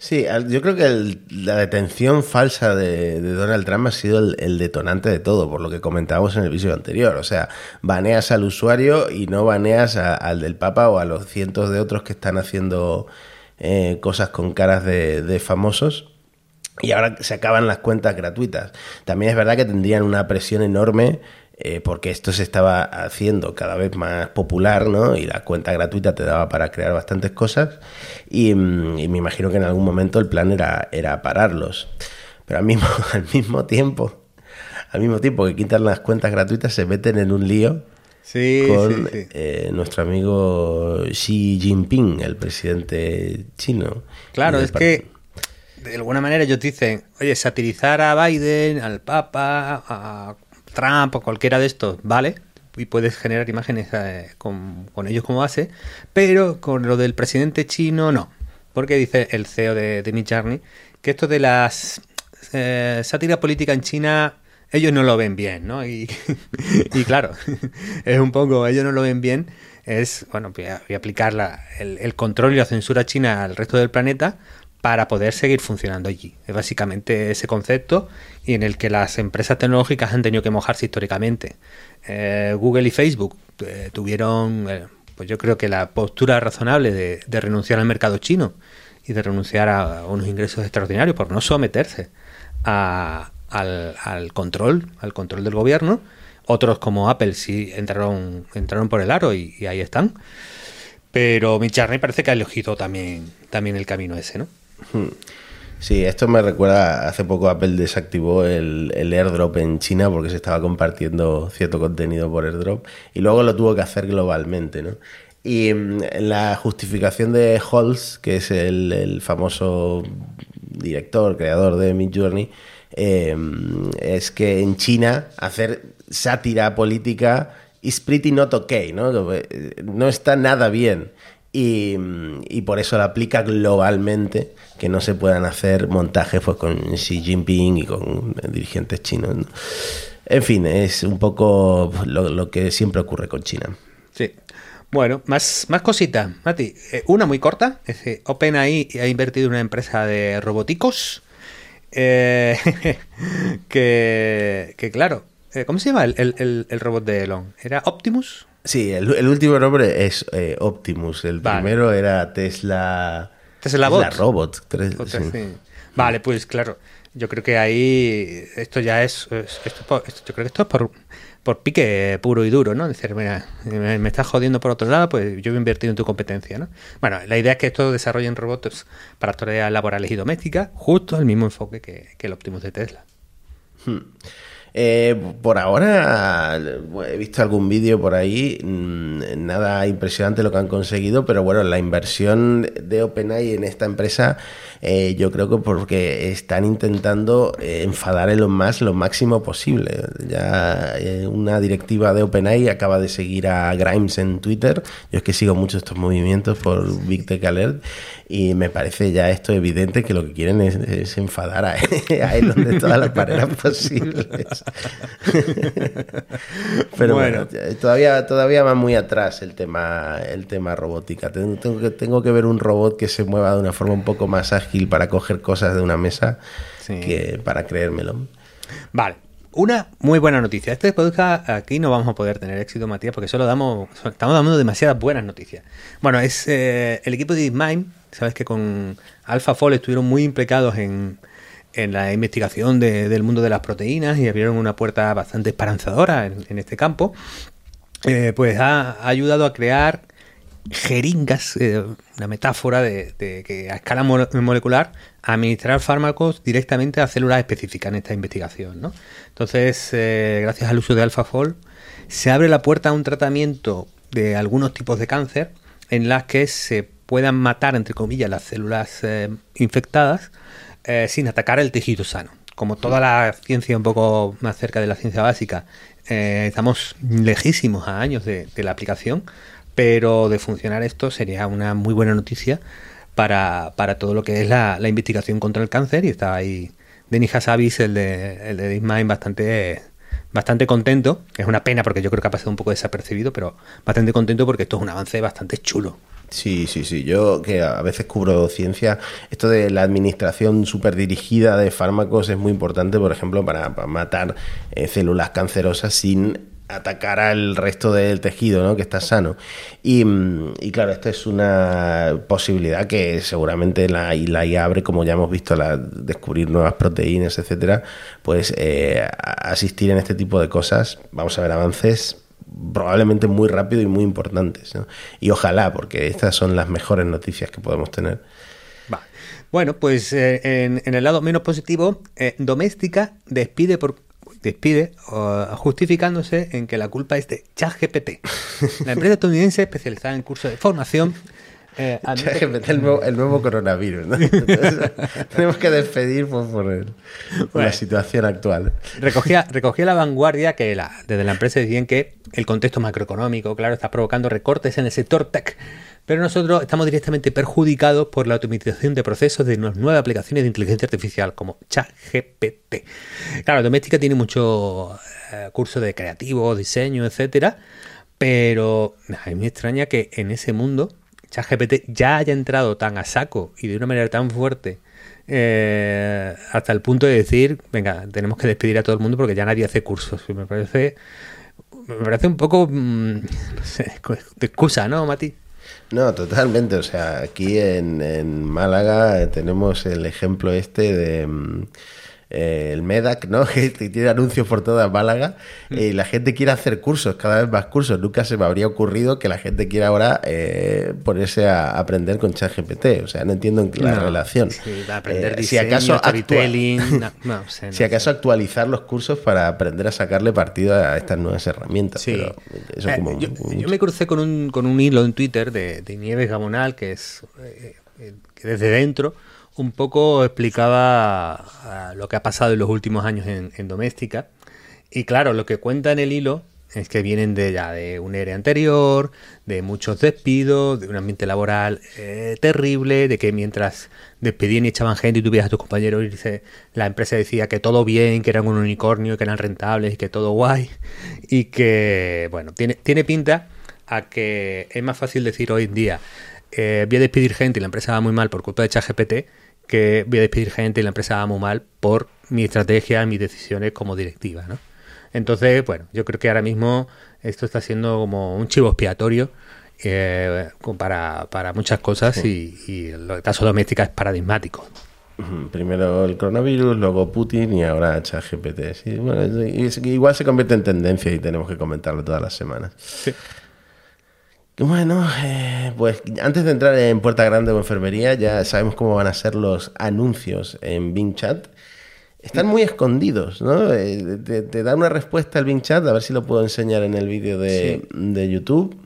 Sí, yo creo que la detención falsa de, Donald Trump ha sido el, detonante de todo, por lo que comentábamos en el vídeo anterior. O sea, baneas al usuario y no baneas al del Papa o a los cientos de otros que están haciendo eh, cosas con caras de, famosos. Y ahora se acaban las cuentas gratuitas. También es verdad que tendrían una presión enorme eh, porque esto se estaba haciendo cada vez más popular, ¿no? Y la cuenta gratuita te daba para crear bastantes cosas. Y, mm, me imagino que en algún momento el plan era, era pararlos. Pero al mismo, al mismo tiempo, al mismo tiempo que quitan las cuentas gratuitas, se meten en un lío sí, con eh, nuestro amigo Xi Jinping, el presidente chino. Claro, es que de alguna manera ellos dicen, oye, satirizar a Biden, al Papa, a Trump o cualquiera de estos, vale, y puedes generar imágenes eh, con, ellos como base, pero con lo del presidente chino no, porque dice el CEO de, de Journey que esto de las eh, sátira política en China ellos no lo ven bien, ¿no? Y, claro, es un poco, ellos no lo ven bien, es, bueno, voy a, aplicar el, el, control y la censura china al resto del planeta, para poder seguir funcionando allí. Es básicamente ese concepto y en el que las empresas tecnológicas han tenido que mojarse históricamente. Eh, Google y Facebook eh, tuvieron, eh, pues yo creo que la postura razonable de, renunciar al mercado chino y de renunciar a, unos ingresos extraordinarios por no someterse al, control, al control del gobierno. Otros como Apple sí entraron, entraron por el aro y, ahí están. Pero mi parece que ha elegido también, también el camino ese, ¿no? Sí, esto me recuerda, hace poco Apple desactivó el, airdrop en China porque se estaba compartiendo cierto contenido por airdrop y luego lo tuvo que hacer globalmente, ¿no? Y mm, la justificación de Halls, que es el, famoso director, creador de Midjourney, eh, es que en China hacer sátira política is pretty not okay, ¿no? Eh, no está nada bien. Y, por eso la aplica globalmente que no se puedan hacer montajes pues, con Xi Jinping y con dirigentes chinos. En fin, es un poco lo, que siempre ocurre con China. Sí. Bueno, más, más cositas, Mati. Eh, una muy corta. Es que OpenAI ha invertido en una empresa de robóticos. Eh, que, claro, eh, ¿cómo se llama el, robot de Elon? ¿Era Optimus? Sí, el, último nombre es Optimus. El primero era Tesla. Tesla Bot. La Robot. Vale, pues claro. Yo creo que ahí esto ya es, esto, yo creo que esto es por, por pique puro y duro, ¿no? Decir, mira, me, estás jodiendo por otro lado, pues yo he invertido en tu competencia, ¿no? Bueno, la idea es que esto desarrollen robots para tareas laborales y domésticas, justo el mismo enfoque que, el Optimus de Tesla. Hmm. Eh, por ahora he visto algún vídeo por ahí, mm, nada impresionante lo que han conseguido, pero bueno, la inversión de OpenAI en esta empresa eh, yo creo que porque están intentando eh, enfadar a Elon Musk lo máximo posible. Ya una directiva de OpenAI acaba de seguir a Grimes en Twitter, yo es que sigo mucho estos movimientos por Big Tech Alert y me parece ya esto evidente que lo que quieren es, enfadar a, Elon de todas las maneras posibles. Pero bueno, todavía, todavía va muy atrás el tema, el tema robótica. Tengo, que, tengo que ver un robot que se mueva de una forma un poco más ágil para coger cosas de una mesa que para creérmelo. Vale, una muy buena noticia. Este podcast aquí no vamos a poder tener éxito, Matías, porque solo damos, estamos dando demasiadas buenas noticias. Bueno, es eh, el equipo de DeepMind. Sabes que con AlphaFold estuvieron muy implicados en, en la investigación del mundo de las proteínas y abrieron una puerta bastante esperanzadora en, este campo, eh, pues ha, ayudado a crear jeringas, eh, una metáfora de, que a escala molecular administrar fármacos directamente a células específicas en esta investigación. ¿no? Entonces, eh, gracias al uso de AlphaFold, se abre la puerta a un tratamiento de algunos tipos de cáncer en las que se puedan matar, entre comillas, las células infectadas eh, sin atacar el tejido sano. Como toda la ciencia un poco más cerca de la ciencia básica, eh, estamos lejísimos a años de, la aplicación, pero de funcionar esto sería una muy buena noticia para, todo lo que es la, investigación contra el cáncer y está ahí Denis Hassabis, el de, el de DeepMind, bastante, bastante contento. Es una pena porque yo creo que ha pasado un poco desapercibido, pero bastante contento porque esto es un avance bastante chulo Sí, sí, sí. Yo que a veces cubro ciencia, esto de la administración súper dirigida de fármacos es muy importante, por ejemplo, para, matar eh, células cancerosas sin atacar al resto del tejido, ¿no? Que está sano. Y, mm, claro, esta es una posibilidad que seguramente la, la IA abre, como ya hemos visto, la, descubrir nuevas proteínas, etcétera, pues eh, asistir en este tipo de cosas. Vamos a ver avances probablemente muy rápido y muy importantes. Y ojalá, porque estas son las mejores noticias que podemos tener. Bueno, pues eh, en, el lado menos positivo, eh, Doméstica despide por despide justificándose en que la culpa es de ChatGPT, la empresa estadounidense especializada en cursos de formación eh, el, nuevo, coronavirus. tenemos que despedir por, la situación actual. Recogía, recogía la vanguardia que la, desde la empresa decían que el contexto macroeconómico, claro, está provocando recortes en el sector tech. Pero nosotros estamos directamente perjudicados por la automatización de procesos de nuevas aplicaciones de inteligencia artificial como ChatGPT. Claro, Doméstica tiene mucho eh, curso de creativo, diseño, etcétera, pero a mí me extraña que en ese mundo ChatGPT ya haya entrado tan a saco y de una manera tan fuerte eh, hasta el punto de decir, venga, tenemos que despedir a todo el mundo porque ya nadie hace cursos. me parece, me parece un poco mm, de excusa, ¿no, Mati? No, totalmente. O sea, aquí en, en Málaga tenemos el ejemplo este de... Mm, eh, el MEDAC, ¿no? que tiene anuncios por toda Málaga, mm. y la gente quiere hacer cursos, cada vez más cursos. Nunca se me habría ocurrido que la gente quiera ahora eh, ponerse a aprender con ChatGPT. O sea, no entiendo la relación. aprender si acaso si acaso actualizar los cursos para aprender a sacarle partido a estas nuevas herramientas. Eh, yo, me crucé con un, con un hilo en Twitter de, de Nieves Gamonal, que es que desde dentro un poco explicaba ah, lo que ha pasado en los últimos años en, Doméstica. Y claro, lo que cuenta en el hilo es que vienen de ya de un ERE anterior, de muchos despidos, de un ambiente laboral eh, terrible, de que mientras despedían y echaban gente y tuvías a tus compañeros irse, la empresa decía que todo bien, que eran un unicornio, que eran rentables y que todo guay. Y que, bueno, tiene, tiene pinta a que es más fácil decir hoy en día, eh, voy a despedir gente y la empresa va muy mal por culpa de ChatGPT, que voy a despedir gente y la empresa va muy mal por mi estrategia, mis decisiones como directiva, ¿no? Entonces, bueno, yo creo que ahora mismo esto está siendo como un chivo expiatorio eh, para, muchas cosas y, y el caso doméstica es paradigmático. Primero el coronavirus, luego Putin y ahora ChatGPT. Sí, bueno, igual se convierte en tendencia y tenemos que comentarlo todas las semanas. Sí. Bueno, eh, pues antes de entrar en Puerta Grande o Enfermería, ya sabemos cómo van a ser los anuncios en Bing Chat. Están muy escondidos, ¿no? Eh, te, da una respuesta al Bing Chat, a ver si lo puedo enseñar en el vídeo de, YouTube.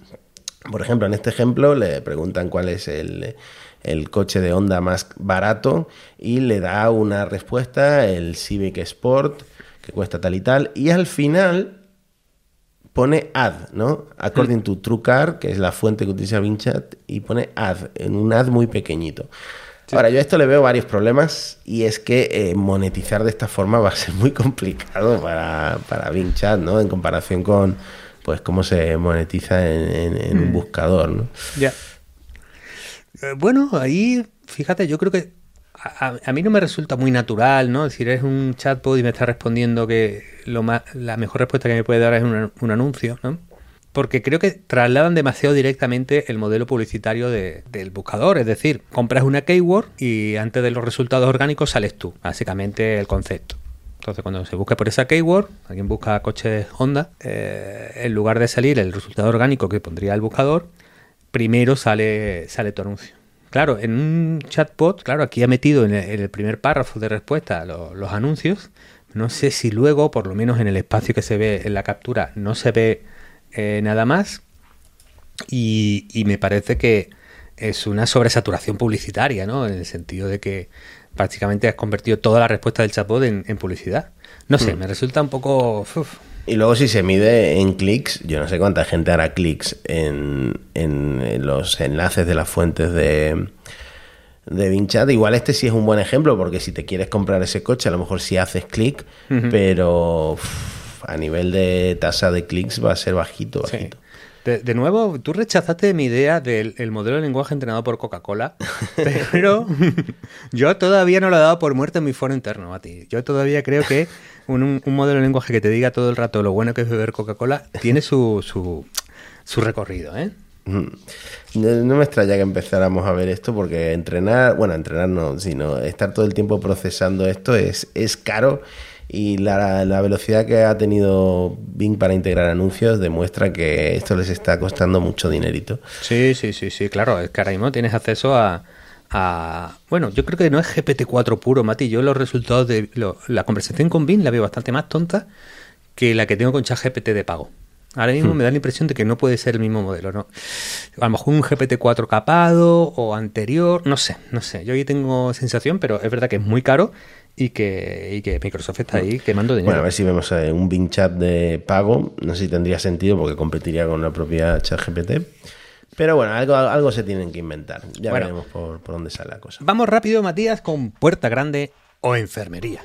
Por ejemplo, en este ejemplo le preguntan cuál es el, el coche de Honda más barato y le da una respuesta, el Civic Sport, que cuesta tal y tal. Y al final pone ad, ¿no? According to TrueCar, que es la fuente que utiliza Vinchat, y pone ad, en un ad muy pequeñito. Ahora, yo a esto le veo varios problemas y es que eh, monetizar de esta forma va a ser muy complicado para, para Vinchat, ¿no? En comparación con, pues, cómo se monetiza en, un mm. buscador, ¿no? Ya. Eh, bueno, ahí, fíjate, yo creo que a, mí no me resulta muy natural, ¿no? Es decir, es un chatbot y me está respondiendo que lo más, la mejor respuesta que me puede dar es un, anuncio, ¿no? Porque creo que trasladan demasiado directamente el modelo publicitario del buscador. Es decir, compras una keyword y antes de los resultados orgánicos sales tú. Básicamente el concepto. Entonces, cuando se busca por esa keyword, alguien busca coches Honda, eh, en lugar de salir el resultado orgánico que pondría el buscador, primero sale, sale tu anuncio. Claro, en un chatbot, claro, aquí ha metido en el, primer párrafo de respuesta los, anuncios. No sé si luego, por lo menos en el espacio que se ve en la captura, no se ve eh, nada más. Y, me parece que es una sobresaturación publicitaria, ¿no? En el sentido de que prácticamente has convertido toda la respuesta del chatbot en, publicidad. No sé, hmm. me resulta un poco... Y luego si se mide en clics, yo no sé cuánta gente hará clics en, los enlaces de las fuentes de, de Vinchat. Igual este sí es un buen ejemplo, porque si te quieres comprar ese coche, a lo mejor sí haces clic, pero a nivel de tasa de clics va a ser bajito, bajito. De, nuevo, tú rechazaste mi idea del modelo de lenguaje entrenado por Coca-Cola, pero yo todavía no lo he dado por muerto en mi foro interno, a ti. Yo todavía creo que un, modelo de lenguaje que te diga todo el rato lo bueno que es beber Coca-Cola tiene su, su, su recorrido, ¿eh? Mm. No me extraña que empezáramos a ver esto porque entrenar, bueno, entrenar no, sino estar todo el tiempo procesando esto es, es caro y la, velocidad que ha tenido Bing para integrar anuncios demuestra que esto les está costando mucho dinerito. Sí, sí, sí, sí, claro, es que ahora mismo tienes acceso a, bueno, yo creo que no es GPT-4 puro, Mati, yo los resultados de la conversación con Bing la veo bastante más tonta que la que tengo con ChatGPT de pago. Ahora mismo hmm. me da la impresión de que no puede ser el mismo modelo, ¿no? A lo mejor un GPT-4 capado o anterior, no sé, no sé. Yo ahí tengo sensación, pero es verdad que es muy caro y que, que Microsoft está ahí quemando dinero. Bueno, a ver si vemos eh, un Bing Chat de pago. No sé si tendría sentido porque competiría con la propia ChatGPT. Pero bueno, algo, algo se tienen que inventar. Ya veremos por, por dónde sale la cosa. Vamos rápido, Matías, con puerta grande o enfermería.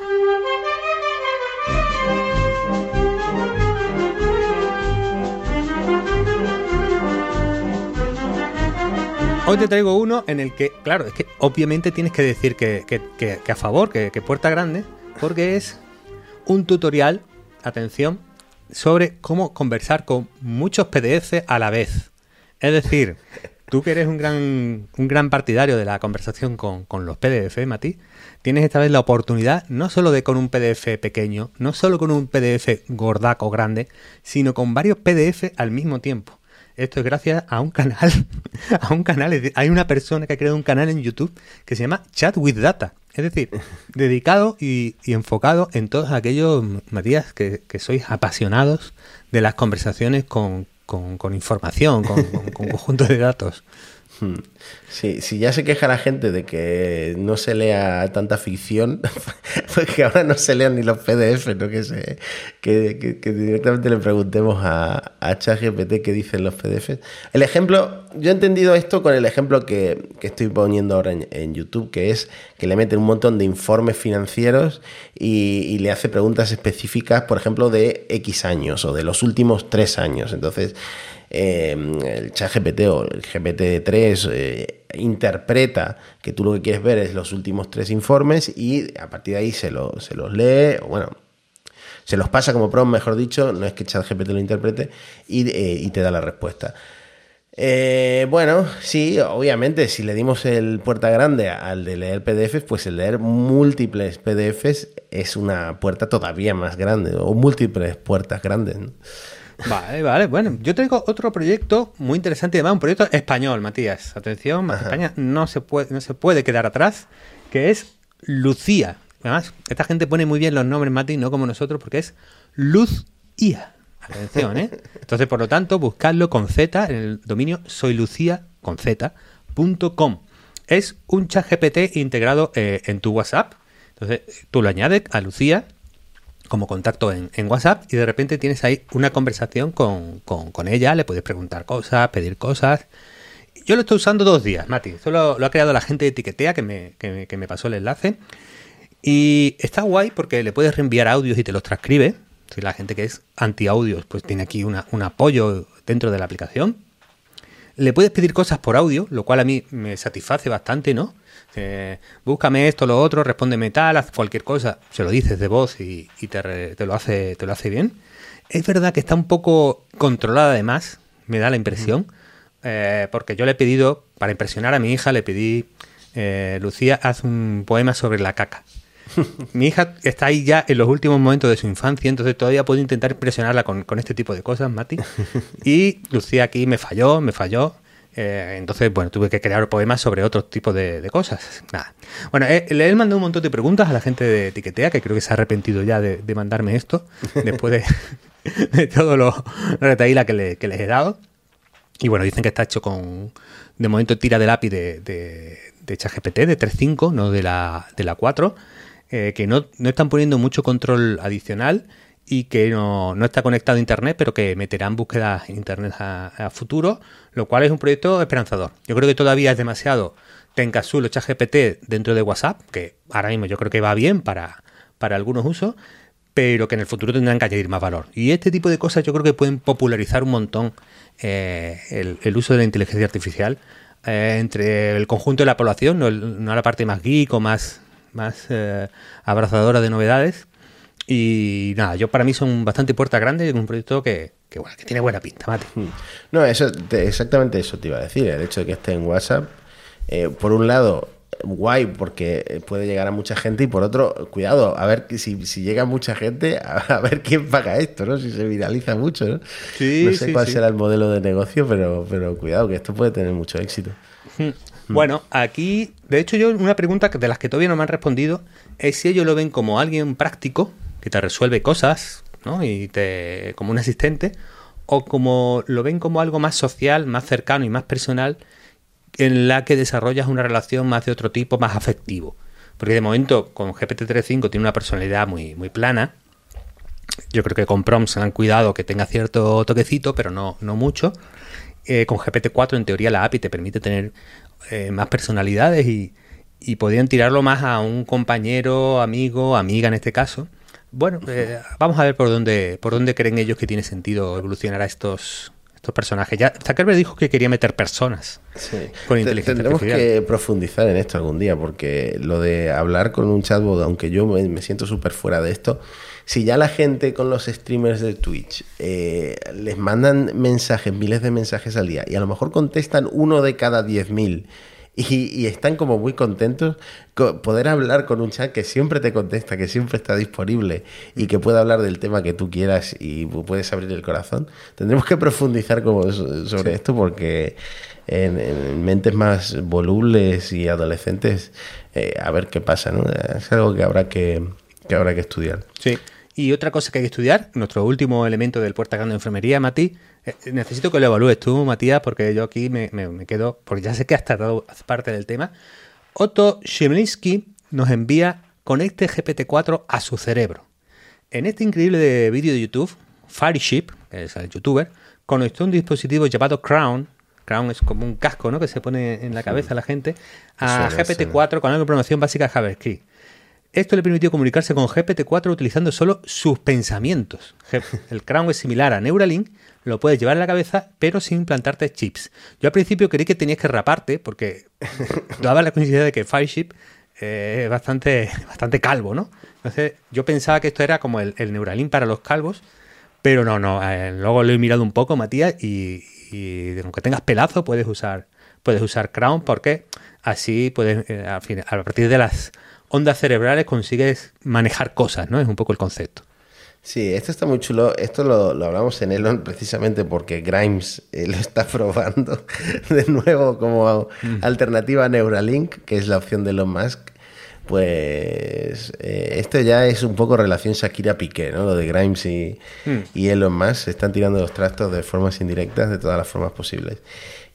Hoy te traigo uno en el que, claro, es que obviamente tienes que decir que, a favor, que, puerta grande, porque es un tutorial, atención, sobre cómo conversar con muchos PDF a la vez. Es decir, tú que eres un gran, un gran partidario de la conversación con, con los PDF, Mati, tienes esta vez la oportunidad no solo de con un PDF pequeño, no solo con un PDF gordaco grande, sino con varios PDF al mismo tiempo esto es gracias a un canal, a un canal, hay una persona que ha creado un canal en YouTube que se llama Chat with Data. Es decir, dedicado y, enfocado en todos aquellos, Matías, que, que, sois apasionados de las conversaciones con, con, información, con, con conjuntos de datos. Hmm. Sí, si ya se queja la gente de que no se lea tanta ficción, pues que ahora no se lean ni los PDF, ¿no? que, se, que, directamente le preguntemos a, a ChatGPT qué dicen los PDFs. El ejemplo, yo he entendido esto con el ejemplo que, estoy poniendo ahora en, YouTube, que es que le meten un montón de informes financieros y, y le hace preguntas específicas, por ejemplo, de X años o de los últimos tres años. Entonces, Em, el chat GPT o el GPT-3 eh, interpreta que tú lo que quieres ver es los últimos tres informes y a partir de ahí se, se los lee, o bueno, se los pasa como prompt, mejor dicho, no es que ChatGPT lo interprete y, eh, te da la respuesta. Eh, bueno, sí, obviamente, si le dimos el puerta grande al de leer PDFs, pues el leer múltiples PDFs es una puerta todavía más grande, o múltiples puertas grandes. Vale, vale. Bueno, yo tengo otro proyecto muy interesante, además un proyecto español, Matías. Atención, España no se, puede, no se puede quedar atrás, que es Lucía. Además, esta gente pone muy bien los nombres, Mati, no como nosotros, porque es Luz Atención, ¿eh? Entonces, por lo tanto, buscadlo con Z en el dominio soylucía con Es un chat GPT integrado eh, en tu WhatsApp. Entonces, tú lo añades a Lucía como contacto en, WhatsApp y de repente tienes ahí una conversación con, ella, le puedes preguntar cosas, pedir cosas. Yo lo estoy usando dos días, Mati. Esto lo, ha creado la gente de Etiquetea que me, que, me, pasó el enlace. Y está guay porque le puedes reenviar audios y te los transcribe. Si la gente que es anti-audios, pues tiene aquí un apoyo dentro de la aplicación. Le puedes pedir cosas por audio, lo cual a mí me satisface bastante, ¿no? Eh, búscame esto, lo otro, respóndeme tal, haz cualquier cosa, se lo dices de voz y, te, lo hace, te lo hace bien. Es verdad que está un poco controlada además, me da la impresión, eh, porque yo le he pedido, para impresionar a mi hija, le pedí, eh, Lucía, haz un poema sobre la caca. mi hija está ahí ya en los últimos momentos de su infancia, entonces todavía puedo intentar impresionarla con, con este tipo de cosas, Mati. Y Lucía aquí me falló, me falló. Eh, entonces, bueno, tuve que crear poemas sobre otro tipo de, cosas. Nada. Bueno, eh, él, mandó un montón de preguntas a la gente de Etiquetea, que creo que se ha arrepentido ya de, mandarme esto, después de, todo lo, lo que, le, que les he dado. Y bueno, dicen que está hecho con, de momento, tira de lápiz de, de, de ChatGPT, de 3.5, no de la, de la 4, eh, que no, no están poniendo mucho control adicional y que no, está conectado a Internet, pero que meterán búsquedas en Internet a, futuro, lo cual es un proyecto esperanzador. Yo creo que todavía es demasiado Tencazul o ChatGPT dentro de WhatsApp, que ahora mismo yo creo que va bien para, para algunos usos, pero que en el futuro tendrán que añadir más valor. Y este tipo de cosas yo creo que pueden popularizar un montón eh, el, uso de la inteligencia artificial eh, entre el conjunto de la población, no, la parte más geek o más, más eh, abrazadora de novedades. Y nada, yo para mí son bastante puertas grandes en un proyecto que, que, bueno, que tiene buena pinta, Mate. Hmm. No, eso, exactamente eso te iba a decir. El hecho de que esté en WhatsApp, por un lado, guay porque puede llegar a mucha gente y por otro, cuidado, a ver si, si llega mucha gente, a, ver quién paga esto, ¿no? Si se viraliza mucho, ¿no? no sé cuál será el modelo de negocio, pero, pero cuidado, que esto puede tener mucho éxito. Hmm. Bueno, aquí, de hecho, yo una pregunta de las que todavía no me han respondido es si ellos lo ven como alguien práctico que te resuelve cosas, ¿no? Y te como un asistente o como lo ven como algo más social, más cercano y más personal en la que desarrollas una relación más de otro tipo, más afectivo. Porque de momento con GPT-3.5 tiene una personalidad muy, muy plana. Yo creo que con Prom se han cuidado que tenga cierto toquecito, pero no, no mucho. Eh, con GPT-4 en teoría la API te permite tener eh, más personalidades y, y podrían tirarlo más a un compañero, amigo, amiga en este caso. Bueno, eh, vamos a ver por dónde, por dónde creen ellos que tiene sentido evolucionar a estos, estos personajes. Ya Zuckerberg dijo que quería meter personas con inteligencia Tendremos que profundizar en esto algún día, porque lo de hablar con un chatbot, aunque yo me, siento súper fuera de esto, si ya la gente con los streamers de Twitch eh, les mandan mensajes, miles de mensajes al día, y a lo mejor contestan uno de cada 10.000 y, están como muy contentos poder hablar con un chat que siempre te contesta, que siempre está disponible y que puede hablar del tema que tú quieras y puedes abrir el corazón. Tendremos que profundizar como sobre esto porque en, mentes más volubles y adolescentes eh, a ver qué pasa, ¿no? Es algo que habrá que, que habrá que estudiar. Sí. Y otra cosa que hay que estudiar, nuestro último elemento del puerta grande de enfermería, Mati, eh, necesito que lo evalúes tú, Matías, porque yo aquí me, quedo, porque ya sé que has tratado parte del tema. Otto Shemlinsky nos envía Conecte GPT-4 a su cerebro. En este increíble vídeo de YouTube, Fireship, que es el youtuber, conectó un dispositivo llamado Crown, Crown es como un casco ¿no? que se pone en la cabeza a la gente, a GPT-4 con la programación básica de JavaScript. Esto le permitió comunicarse con GPT-4 utilizando solo sus pensamientos. El Crown es similar a Neuralink, lo puedes llevar en la cabeza, pero sin implantarte chips. Yo al principio creí que tenías que raparte, porque daba la coincidencia de que Fireship eh, es bastante, bastante calvo, ¿no? Entonces yo pensaba que esto era como el, Neuralink para los calvos, pero no, no. Eh, luego lo he mirado un poco, Matías, y, aunque tengas pelazo puedes usar, puedes usar Crown, porque así puedes, eh, a partir de las ondas cerebrales consigues manejar cosas, ¿no? Es un poco el concepto. Sí, esto está muy chulo. Esto lo, hablamos en Elon precisamente porque Grimes eh, lo está probando de nuevo como mm. alternativa a Neuralink, que es la opción de Elon Musk. Pues eh, esto ya es un poco relación Shakira-Piqué, ¿no? Lo de Grimes y, mm. y, Elon Musk se están tirando los trastos de formas indirectas de todas las formas posibles.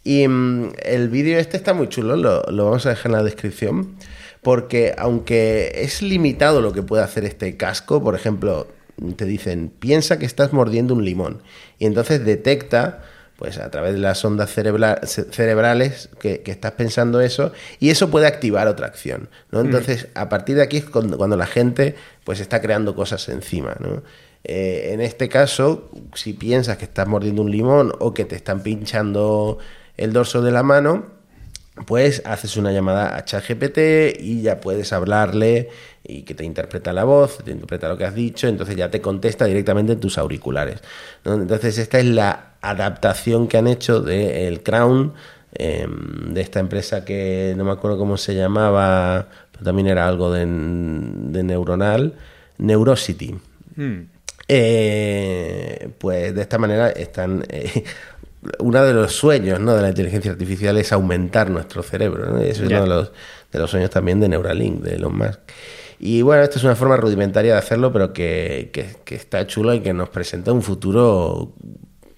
Y mm, el vídeo este está muy chulo, lo, lo vamos a dejar en la descripción porque aunque es limitado lo que puede hacer este casco, por ejemplo, te dicen, piensa que estás mordiendo un limón, y entonces detecta, pues a través de las ondas cerebrales, que, estás pensando eso, y eso puede activar otra acción, ¿no? Mm. Entonces, a partir de aquí es cuando, la gente, pues está creando cosas encima, ¿no? Eh, en este caso, si piensas que estás mordiendo un limón o que te están pinchando el dorso de la mano, pues haces una llamada a ChatGPT y ya puedes hablarle y que te interpreta la voz, te interpreta lo que has dicho, entonces ya te contesta directamente en tus auriculares. Entonces esta es la adaptación que han hecho del Crown, em, de esta empresa que no me acuerdo cómo se llamaba, pero también era algo de, neuronal, Neurosity. Hmm. Eh, pues de esta manera están eh, uno de los sueños ¿no? de la inteligencia artificial es aumentar nuestro cerebro. es uno de los, de los sueños también de Neuralink, de Elon Musk. Y bueno, esta es una forma rudimentaria de hacerlo, pero que, que, está chulo y que nos presenta un futuro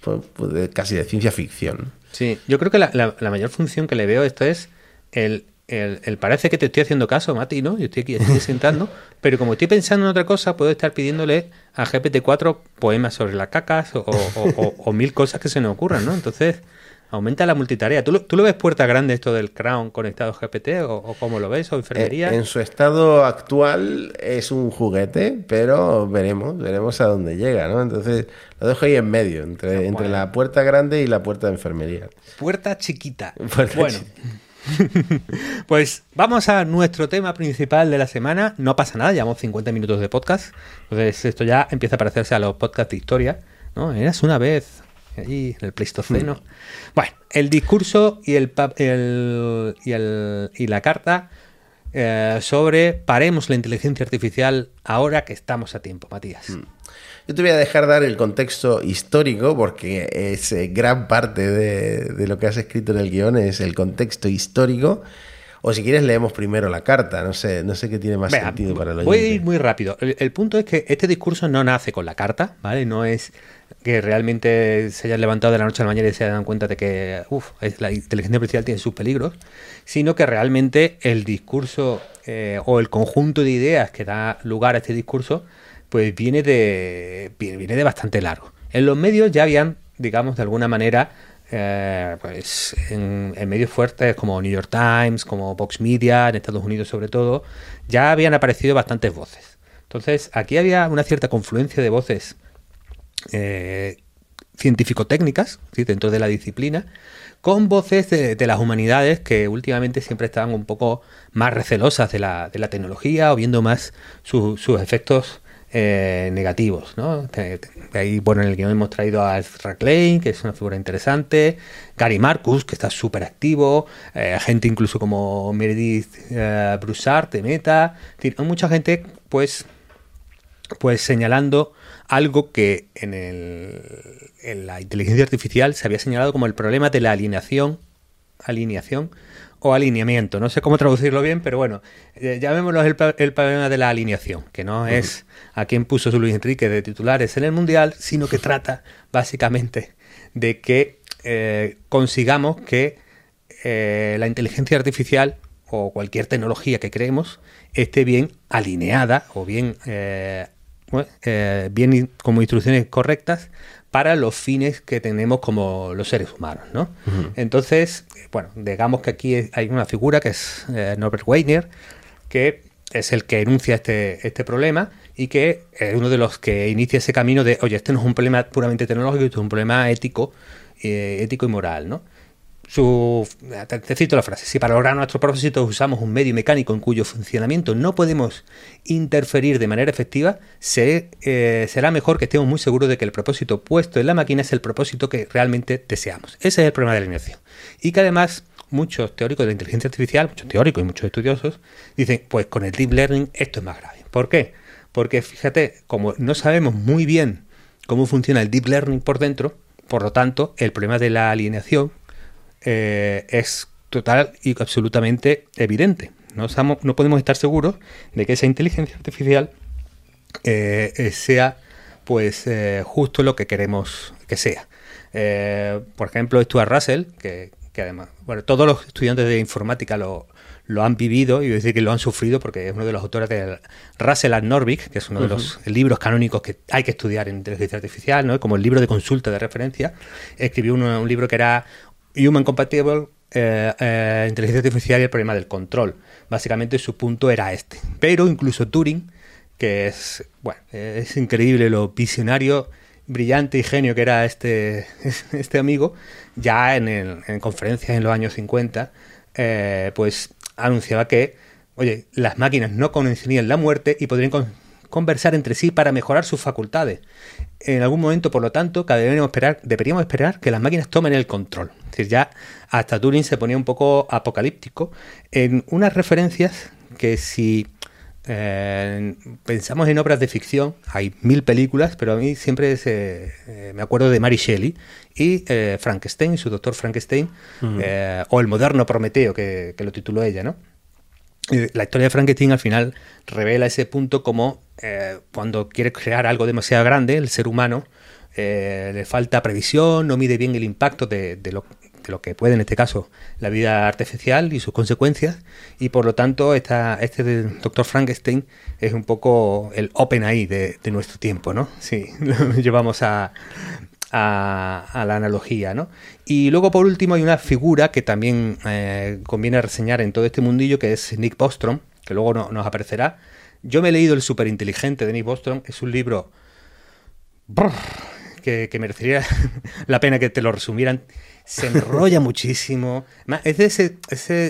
pues, pues, casi de ciencia ficción. Sí, yo creo que la, la, mayor función que le veo esto es el, el, parece que te estoy haciendo caso, Mati, ¿no? Yo estoy aquí estoy sentando, pero como estoy pensando en otra cosa, puedo estar pidiéndole a GPT-4 poemas sobre las cacas o, mil cosas que se me ocurran, ¿no? Entonces, Aumenta la multitarea. ¿Tú, lo- tú lo ves puerta grande esto del Crown conectado a GPT o, cómo lo ves? ¿O enfermería? Eh, en su estado actual es un juguete, pero veremos, veremos a dónde llega, ¿no? Entonces lo dejo ahí en medio, entre, entre la puerta grande y la puerta de enfermería. Puerta chiquita. Puerta bueno. pues vamos a nuestro tema principal de la semana. No pasa nada, llevamos 50 minutos de podcast. Entonces esto ya empieza a parecerse a los podcasts de historia. ¿no? Eras una vez allí en el Pleistoceno. Bueno, el discurso y, el, el- y, el- y la carta eh, sobre paremos la inteligencia artificial ahora que estamos a tiempo, Matías. Yo te voy a dejar dar el contexto histórico porque es eh, gran parte de, de lo que has escrito en el guion es el contexto histórico. O si quieres leemos primero la carta, no sé, no sé qué tiene más sentido para el Voy a ir muy rápido. El, el punto es que este discurso no nace con la carta, ¿vale? No es que realmente se hayan levantado de la noche a la mañana y se hayan dado cuenta de que uf, es- la inteligencia artificial tiene sus peligros, sino que realmente el discurso eh, o el conjunto de ideas que da lugar a este discurso, pues viene de, viene, de bastante largo. En los medios ya habían, digamos, de alguna manera, eh, pues en, medios fuertes como New York Times, como Vox Media, en Estados Unidos sobre todo, ya habían aparecido bastantes voces. Entonces, aquí había una cierta confluencia de voces eh, científico-técnicas dentro de la disciplina, con voces de, de las humanidades que últimamente siempre estaban un poco más recelosas de la, de la tecnología o viendo más su- sus efectos eh, negativos. ¿no? Ahí, bueno, en el guion hemos traído a Ezra Klein, que es una figura interesante, Gary Marcus, que está súper activo, eh, gente incluso como Meredith eh, Broussard de Meta, mucha gente, pues, pues señalando algo que en, el- en la inteligencia artificial se había señalado como el problema de la alineación, alineación o alineamiento. No sé cómo traducirlo bien, pero bueno, eh, llamémoslo el, el problema de la alineación, que no es a quien puso su Luis Enrique de titulares en el Mundial, sino que trata básicamente de que eh, consigamos que eh, la inteligencia artificial o cualquier tecnología que creemos esté bien alineada o bien, bien instrucciones correctas para los fines que tenemos como los seres humanos, ¿no? Entonces, bueno, digamos que aquí hay una figura que es eh, Norbert Weiner, que es el que enuncia este, este problema y que es uno de los que inicia ese camino de, oye, este no es un problema puramente tecnológico, esto es un problema ético, eh, ético y moral, ¿no? Su, te, cito la frase, si para lograr nuestros propósitos usamos un medio mecánico en cuyo funcionamiento no podemos interferir de manera efectiva, eh, será mejor que estemos muy seguros de que el propósito puesto en la máquina es el propósito que realmente deseamos. Ese es el problema de la alineación. Y que además muchos teóricos de la inteligencia artificial, muchos teóricos y muchos estudiosos, dicen, pues con el deep learning esto es más grave. ¿Por qué? Porque fíjate, como no sabemos muy bien cómo funciona el deep learning por dentro, por lo tanto, el problema de la alineación eh, es total y absolutamente evidente. No, estamos- no podemos estar seguros de que esa inteligencia artificial eh, eh, sea pues eh, justo lo que queremos que sea. Por ejemplo, Stuart Russell, que, que además, bueno, todos los estudiantes de informática lo, lo han vivido y decir que lo han sufrido porque es uno de los autores de Russell and Norvig, que es uno de los libros canónicos que hay que estudiar en inteligencia artificial, ¿no? como el libro de consulta de referencia. Escribió un libro que era Human Compatible eh, eh, Inteligencia Artificial y el problema del control. Básicamente su punto era este. Pero incluso Turing, que es, bueno, es increíble lo visionario, brillante y genio que era este, este amigo, ya en, el- en conferencias en los años 50, eh, pues anunciaba que, oye, las máquinas no conocerían la muerte y podrían con- conversar entre sí para mejorar sus facultades. En algún momento, por lo tanto, deberíamos esperar, deberíamos esperar que las máquinas tomen el control. Es decir, ya hasta Turing se ponía un poco apocalíptico en unas referencias que si eh, pensamos en obras de ficción, hay mil películas, pero a mí siempre se, eh, me acuerdo de Mary Shelley y eh, Frankenstein, su doctor Frankenstein, o el moderno Prometeo, que, que lo tituló ella, ¿no? La historia de Frankenstein al final revela ese punto como eh, cuando quiere crear algo demasiado grande, el ser humano eh, le falta previsión, no mide bien el impacto de, lo, que puede, en este caso, la vida artificial y sus consecuencias, y por lo tanto esta, este doctor Frankenstein es un poco el open ahí de, de nuestro tiempo, ¿no? Sí, lo llevamos a, a, la analogía, ¿no? Y luego, por último, hay una figura que también eh, conviene reseñar en todo este mundillo, que es Nick Bostrom, que luego nos aparecerá. Yo me he leído El superinteligente de Nick Bostrom, es un libro que, merecería la pena que te lo resumieran. Se enrolla muchísimo. Es de ese,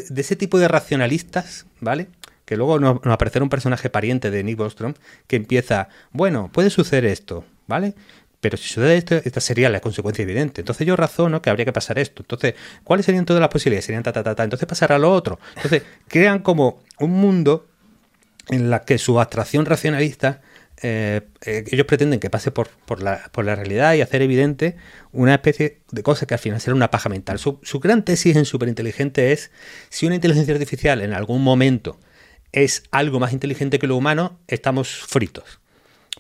de ese tipo de racionalistas, ¿vale? que luego nos, aparecerá un personaje pariente de Nick Bostrom que empieza, bueno, puede suceder esto, ¿vale? Pero si sucede esto, esta sería la consecuencia evidente. Entonces yo razono que habría que pasar esto. Entonces, ¿cuáles serían todas las posibilidades? Serían ta, ta, ta, ta. Entonces pasará lo otro. Entonces, crean como un mundo en la que su abstracción racionalista, eh, eh, ellos pretenden que pase por, por, la, por, la, realidad y hacer evidente una especie de cosa que al final será una paja mental. Su, su gran tesis en Superinteligente es si una inteligencia artificial en algún momento es algo más inteligente que lo humano, estamos fritos.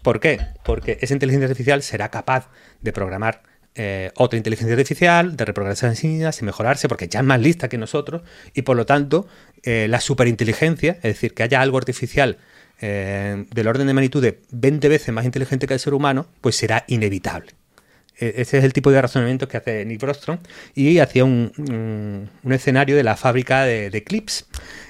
¿Por qué? Porque esa inteligencia artificial será capaz de programar eh, otra inteligencia artificial, de reprogramarse en sí y mejorarse, porque ya es más lista que nosotros, y por lo tanto, eh, la superinteligencia, es decir, que haya algo artificial eh, del orden de magnitud de 20 veces más inteligente que el ser humano, pues será inevitable. E, ese es el tipo de razonamiento que hace Nick Bostrom y hacía un, escenario de la fábrica de, de clips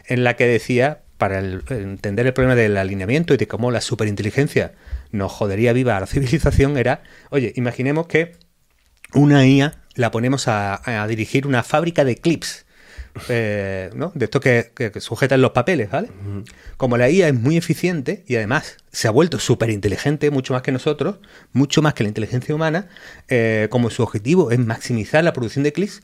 en la que decía, para entender el problema del alineamiento y de cómo la superinteligencia nos jodería viva a la civilización era, oye, imaginemos que una IA la ponemos a, dirigir una fábrica de clips. Eh, ¿no? De esto que, sujetan los papeles, ¿vale? Como la IA es muy eficiente y además se ha vuelto súper inteligente, mucho más que nosotros, mucho más que la inteligencia humana, eh, como su objetivo es maximizar la producción de clips,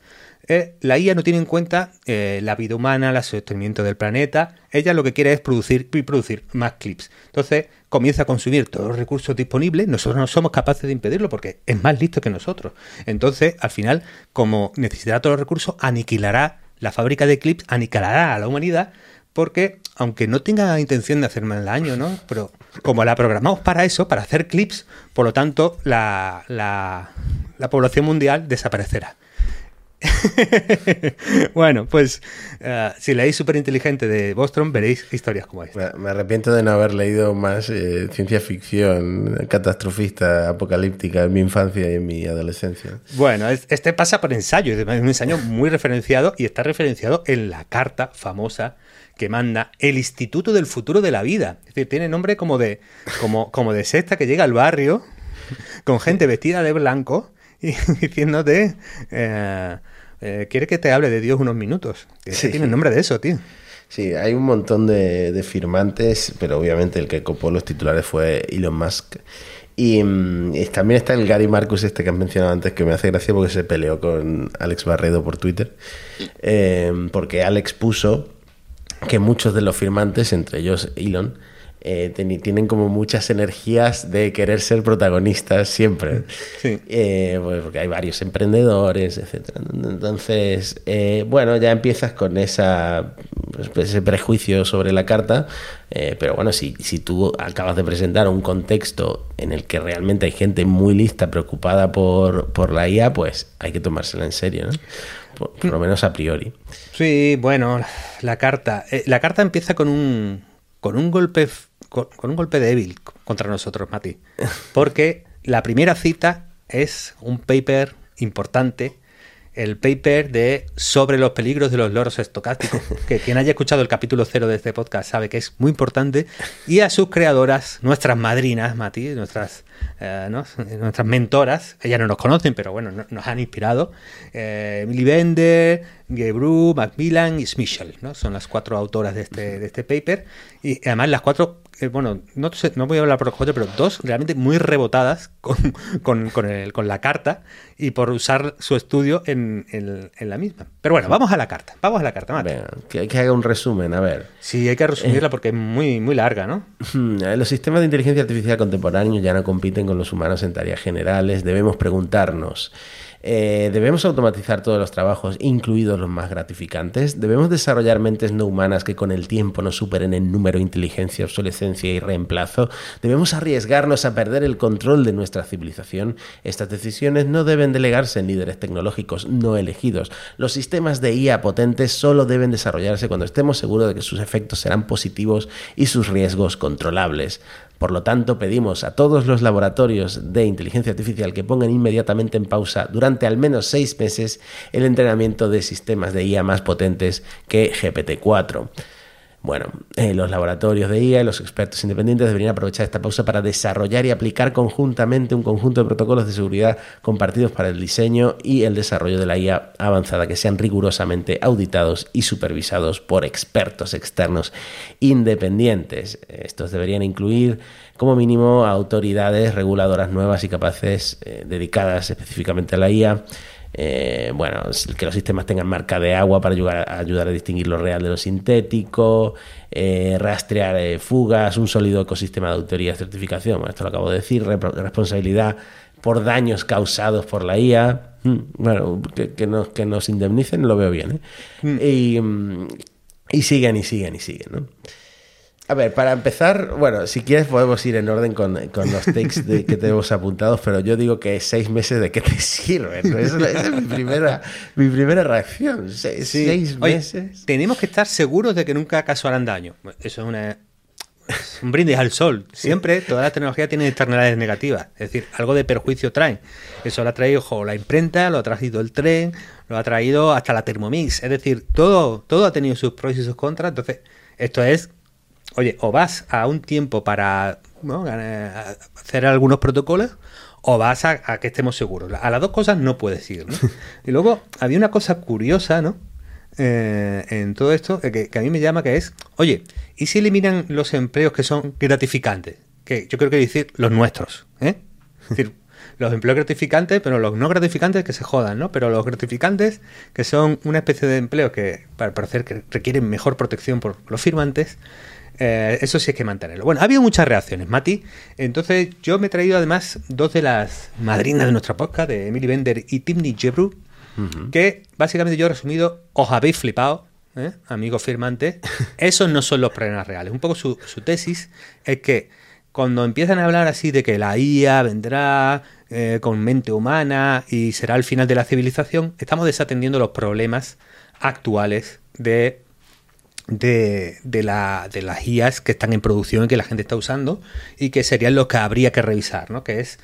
eh, la IA no tiene en cuenta eh, la vida humana, el sostenimiento del planeta. Ella lo que quiere es producir y producir más clips. Entonces comienza a consumir todos los recursos disponibles. Nosotros no somos capaces de impedirlo porque es más listo que nosotros. Entonces, al final, como necesitará todos los recursos, aniquilará la fábrica de clips, aniquilará a la humanidad. Porque, aunque no tenga intención de hacer mal daño, ¿no? Pero como la programamos para eso, para hacer clips, por lo tanto, la, la población mundial desaparecerá. bueno, pues uh, si leéis Súper Inteligente de Bostrom, veréis historias como esta. Me, arrepiento de no haber leído más eh, ciencia ficción catastrofista, apocalíptica en mi infancia y en mi adolescencia. Bueno, este pasa por ensayo, es un ensayo muy referenciado y está referenciado en la carta famosa que manda el Instituto del Futuro de la Vida. Es decir, tiene nombre como de, como, como de sexta que llega al barrio con gente vestida de blanco y diciéndote... Eh, eh, quiere que te hable de Dios unos minutos. Sí. Tiene el nombre de eso, tío. Sí, hay un montón de, firmantes, pero obviamente el que copó los titulares fue Elon Musk. Y, mm, también está el Gary Marcus, este que has mencionado antes, que me hace gracia porque se peleó con Alex Barredo por Twitter. Eh, porque Alex puso que muchos de los firmantes, entre ellos Elon, eh, tienen como muchas energías de querer ser protagonistas siempre. Eh, pues, porque hay varios emprendedores, etc. Entonces, eh, bueno, ya empiezas con esa, pues, ese prejuicio sobre la carta, pero bueno, si, si tú acabas de presentar un contexto en el que realmente hay gente muy lista, preocupada por, por la IA, pues hay que tomársela en serio, ¿no? Por, lo menos a priori. Sí, bueno, la carta. la carta empieza con un, con un golpe con, un golpe débil contra nosotros, Mati. Porque la primera cita es un paper importante el paper de sobre los peligros de los loros estocásticos, que quien haya escuchado el capítulo cero de este podcast sabe que es muy importante, y a sus creadoras, nuestras madrinas, Mati, nuestras, eh, nuestras mentoras, ellas no nos conocen, pero bueno, nos han inspirado, eh, Millie Bender, Gebru, Macmillan y Smichel, ¿no? Son las cuatro autoras de este, de este paper, y además las cuatro eh, bueno, no, no voy a hablar por cuatro, pero dos realmente muy rebotadas con, con, con, la carta y por usar su estudio en, la misma. Pero bueno, vamos a la carta. Vamos a la carta, que hay que hacer un resumen, a ver. Sí, hay que resumirla porque es muy, muy larga, ¿no? Los sistemas de inteligencia artificial contemporáneos ya no compiten con los humanos en tareas generales. Debemos preguntarnos. Eh, debemos automatizar todos los trabajos, incluidos los más gratificantes. Debemos desarrollar mentes no humanas que con el tiempo nos superen en número, inteligencia, obsolescencia y reemplazo. Debemos arriesgarnos a perder el control de nuestra civilización. Estas decisiones no deben delegarse en líderes tecnológicos no elegidos. Los sistemas de IA potentes solo deben desarrollarse cuando estemos seguros de que sus efectos serán positivos y sus riesgos controlables. Por lo tanto, pedimos a todos los laboratorios de inteligencia artificial que pongan inmediatamente en pausa durante al menos seis meses el entrenamiento de sistemas de IA más potentes que GPT-4. Bueno, eh, los laboratorios de IA y los expertos independientes deberían aprovechar esta pausa para desarrollar y aplicar conjuntamente un conjunto de protocolos de seguridad compartidos para el diseño y el desarrollo de la IA avanzada que sean rigurosamente auditados y supervisados por expertos externos independientes. Estos deberían incluir como mínimo autoridades reguladoras nuevas y capaces eh, dedicadas específicamente a la IA eh, bueno, que los sistemas tengan marca de agua para ayudar, a, ayudar a distinguir lo real de lo sintético, eh, rastrear eh, fugas, un sólido ecosistema de autoría y certificación, bueno, esto lo acabo de decir, responsabilidad por daños causados por la IA, mm, bueno, que, nos, que nos indemnicen, lo veo bien, mm. y, mm, y siguen y siguen y siguen, ¿no? A ver, para empezar, bueno, si quieres podemos ir en orden con, los takes que tenemos apuntados, pero yo digo que seis meses de qué te sirven. Esa, es mi primera, mi primera reacción. seis meses. tenemos que estar seguros de que nunca acaso harán daño. Eso es una, un brindis al sol. Siempre toda la tecnología tiene externalidades negativas. Es decir, algo de perjuicio traen. Eso lo ha traído la imprenta, lo ha traído el tren, lo ha traído hasta la Thermomix. Es decir, todo, todo ha tenido sus pros y sus contras. Entonces, esto es oye, o vas a un tiempo para hacer algunos protocolos o vas a, que estemos seguros. A las dos cosas no puedes ir. ¿no? y luego había una cosa curiosa, ¿no? Eh, en todo esto eh, que, a mí me llama que es, oye, ¿y si eliminan los empleos que son gratificantes? Que yo creo que decir los nuestros, ¿eh? Es decir, los empleos gratificantes, pero los no gratificantes que se jodan, ¿no? Pero los gratificantes, que son una especie de empleo que, para parecer que requieren mejor protección por los firmantes, eh, eso sí hay que mantenerlo. Bueno, ha habido muchas reacciones, Mati. Entonces, yo me he traído además dos de las madrinas de nuestra podcast, de Emily Bender y Timney Jebru, que básicamente yo he resumido, os habéis flipado, ¿eh? amigos firmantes. Esos no son los problemas reales. Un poco su, tesis es que cuando empiezan a hablar así de que la IA vendrá eh, con mente humana y será el final de la civilización, estamos desatendiendo los problemas actuales de de, de, la, de las IAs que están en producción y que la gente está usando y que serían los que habría que revisar, ¿no? Que es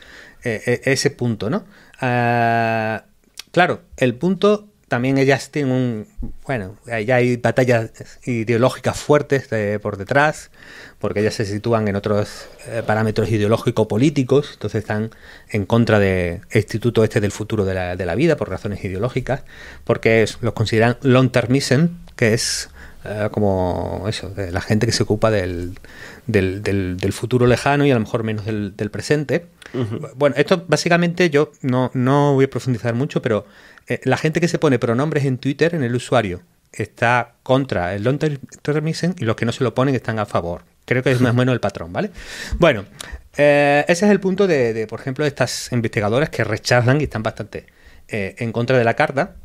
eh, eh, ese punto, ¿no? Ah, claro, el punto también ellas tienen un... Bueno, ya hay batallas ideológicas fuertes por detrás, porque ellas se sitúan en otros eh, parámetros ideológico-políticos, entonces están en contra del Instituto este del futuro de la, de la vida por razones ideológicas, porque los consideran long-termism, que es eh, como eso, de la gente que se ocupa del, del, del, futuro lejano y a lo mejor menos del, presente. Bueno, esto básicamente yo no, no voy a profundizar mucho, pero eh, la gente que se pone pronombres en Twitter, en el usuario, está contra el long termism y los que no se lo ponen están a favor. Creo que es más o menos el patrón, ¿vale? Bueno, eh, ese es el punto de, de, por ejemplo, de estas investigadoras que rechazan y están bastante en contra de la carta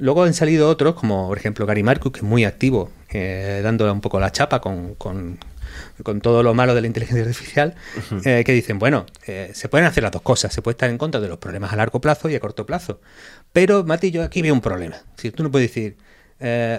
Luego han salido otros, como por ejemplo Gary Marcus, que es muy activo, eh, dando un poco la chapa con, con, todo lo malo de la inteligencia artificial, eh, que dicen, bueno, eh, se pueden hacer las dos cosas, se puede estar en contra de los problemas a largo plazo y a corto plazo. Pero, Mati, yo aquí veo un problema. Si tú no puedes decir,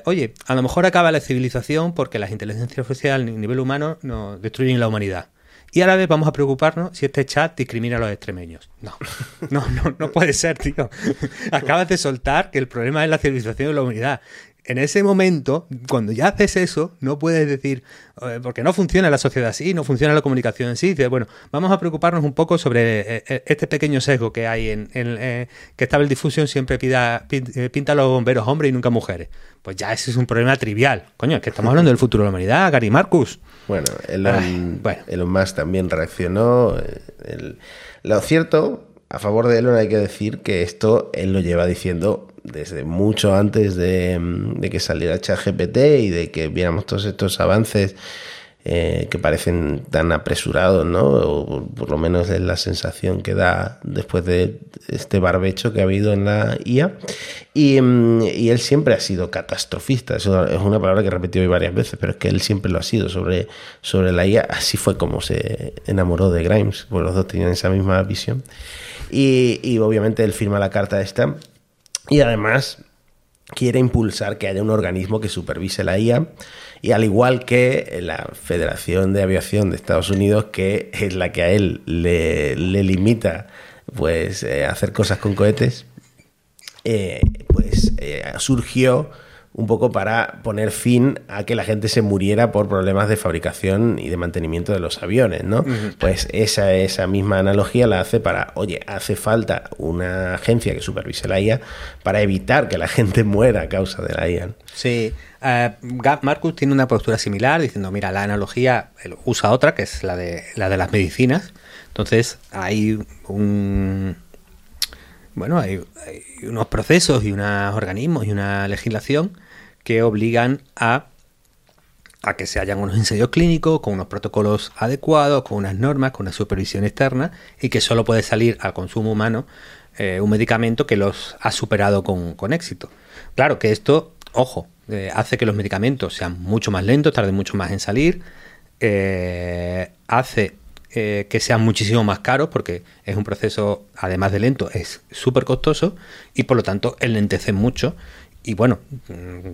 oye, a lo mejor acaba la civilización porque las inteligencias artificiales a nivel humano no destruyen la humanidad. Y a la vez vamos a preocuparnos si este chat discrimina a los extremeños. No, no, no, no puede ser, tío. Acabas de soltar que el problema es la civilización de la humanidad en ese momento, cuando ya haces eso, no puedes decir, eh, porque no funciona la sociedad así, no funciona la comunicación en sí. Dices, bueno, vamos a preocuparnos un poco sobre eh, eh, este pequeño sesgo que hay en, en que Stable Diffusion siempre pida, pinta a los bomberos hombres y nunca mujeres. Pues ya ese es un problema trivial. Coño, es que estamos hablando del futuro de la humanidad, Gary Marcus. Bueno, Elon, Musk también reaccionó. lo cierto, a favor de Elon hay que decir que esto él lo lleva diciendo desde mucho antes de, que saliera ChatGPT y de que viéramos todos estos avances eh, que parecen tan apresurados, ¿no? O por lo menos es la sensación que da después de este barbecho que ha habido en la IA. Y, mm, él siempre ha sido catastrofista. Eso es una palabra que he repetido hoy varias veces, pero es que él siempre lo ha sido sobre, sobre la IA. Así fue como se enamoró de Grimes, porque los dos tenían esa misma visión. Y, y obviamente él firma la carta esta y además, quiere impulsar que haya un organismo que supervise la IA y al igual que la Federación de Aviación de Estados Unidos, que es la que a él le, limita pues eh, hacer cosas con cohetes, eh, pues eh, surgió un poco para poner fin a que la gente se muriera por problemas de fabricación y de mantenimiento de los aviones, ¿no? Pues esa, esa misma analogía la hace para, oye, hace falta una agencia que supervise la IA para evitar que la gente muera a causa de la IA. Sí, uh, Marcus tiene una postura similar diciendo, mira, la analogía usa otra, que es la de, la de las medicinas. Entonces hay un bueno, hay, unos procesos y unos organismos y una legislación que obligan a, a que se hayan unos ensayos clínicos con unos protocolos adecuados, con unas normas, con una supervisión externa y que solo puede salir al consumo humano eh, un medicamento que los ha superado con, éxito. Claro que esto, ojo, eh, hace que los medicamentos sean mucho más lentos, tarden mucho más en salir, eh, hace eh, que sean muchísimo más caros porque es un proceso, además de lento, es súper costoso y por lo tanto enlentece mucho. Y bueno, mm,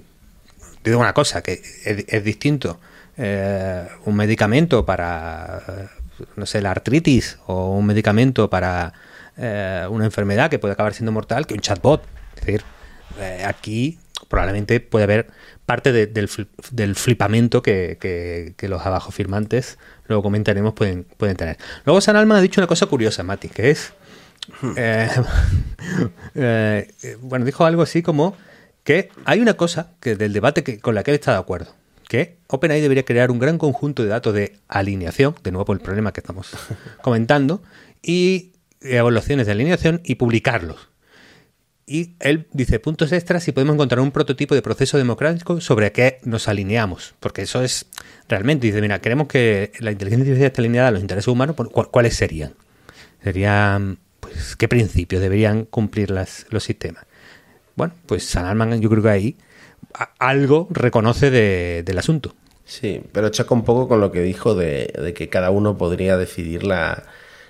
te digo una cosa, que es, distinto eh, un medicamento para, no sé, la artritis o un medicamento para eh, una enfermedad que puede acabar siendo mortal que un chatbot. Es decir, aquí probablemente puede haber parte del, del, flipamento que, que, los abajo firmantes, luego comentaremos, pueden, pueden tener. Luego San Alma ha dicho una cosa curiosa, Mati, que es... Hmm. Eh, eh, bueno, dijo algo así como que hay una cosa que del debate que, con la que él está de acuerdo, que OpenAI debería crear un gran conjunto de datos de alineación, de nuevo por el problema que estamos comentando, y evaluaciones de alineación y publicarlos. Y él dice puntos extras si podemos encontrar un prototipo de proceso democrático sobre qué nos alineamos. Porque eso es realmente, dice, mira, queremos que la inteligencia artificial esté alineada a los intereses humanos, ¿cuáles serían? Serían, pues, ¿qué principios deberían cumplir las, los sistemas? Bueno, pues San Alman yo creo que ahí algo reconoce del asunto. Sí, pero choca un poco con lo que dijo de, de que cada uno podría decidir la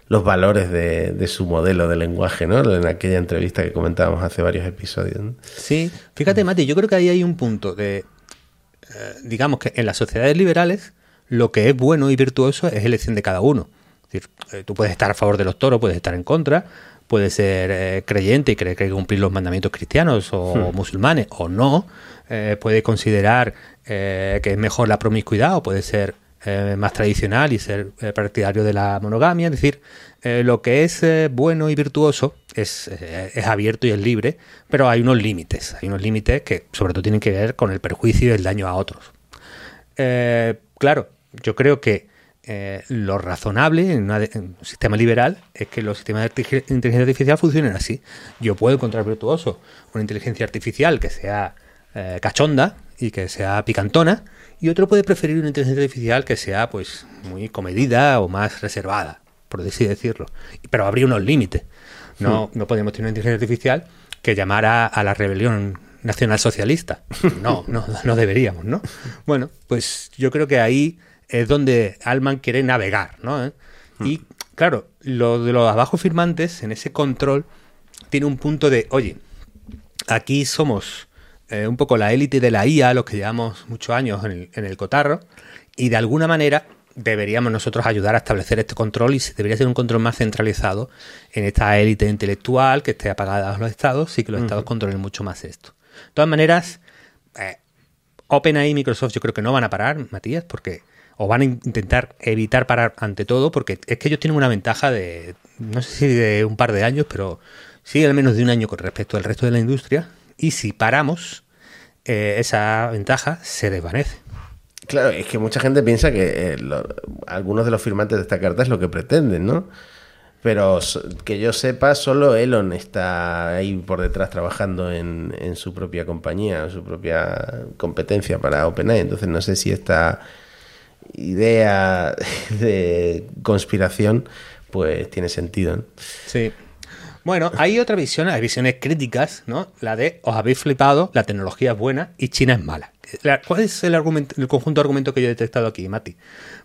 los valores de, su modelo de lenguaje, ¿no? En aquella entrevista que comentábamos hace varios episodios. Sí, fíjate, Mati, yo creo que ahí hay un punto de, eh, digamos que en las sociedades liberales lo que es bueno y virtuoso es elección de cada uno. Es decir, eh, tú puedes estar a favor de los toros, puedes estar en contra, puedes ser eh, creyente y creer que hay que cumplir los mandamientos cristianos o hmm. musulmanes o no, puedes considerar que es mejor la promiscuidad o puede ser eh, más tradicional y ser eh, partidario de la monogamia. Es decir, eh, lo que es bueno y virtuoso es, es, abierto y es libre, pero hay unos límites. Hay unos límites que sobre todo tienen que ver con el perjuicio y el daño a otros. claro, yo creo que lo razonable en, un sistema liberal es que los sistemas de inteligencia artificial funcionen así. Yo puedo encontrar virtuoso una inteligencia artificial que sea cachonda y que sea picantona, y otro puede preferir una inteligencia artificial que sea pues muy comedida o más reservada, por así decirlo. Pero habría unos límites. No, hmm. no podemos tener una inteligencia artificial que llamara a la rebelión nacional socialista. No, no, no deberíamos, ¿no? Bueno, pues yo creo que ahí es donde Alman quiere navegar, ¿no? ¿Eh? Hmm. Y claro, lo de los abajo firmantes en ese control tiene un punto de, oye, aquí somos eh, un poco la élite de la IA, los que llevamos muchos años en el, cotarro, y de alguna manera deberíamos nosotros ayudar a establecer este control y debería ser un control más centralizado en esta élite intelectual que esté apagada a los estados y que los estados controlen mucho más esto. De todas maneras, eh, OpenAI y Microsoft yo creo que no van a parar, Matías, porque o van a intentar evitar parar ante todo, porque es que ellos tienen una ventaja de, no sé si de un par de años, pero sí al menos de un año con respecto al resto de la industria, y si paramos, eh, esa ventaja se desvanece. Claro, es que mucha gente piensa que eh, algunos de los firmantes de esta carta es lo que pretenden, ¿no? Pero que yo sepa, solo Elon está ahí por detrás trabajando en, en su propia compañía, en su propia competencia para OpenAI. Entonces no sé si esta idea de conspiración pues tiene sentido. ¿no? Sí. Bueno, hay otra visión, hay visiones críticas, ¿no? La de os habéis flipado, la tecnología es buena y China es mala. ¿Cuál es el, argumento, el conjunto de argumentos que yo he detectado aquí, Mati?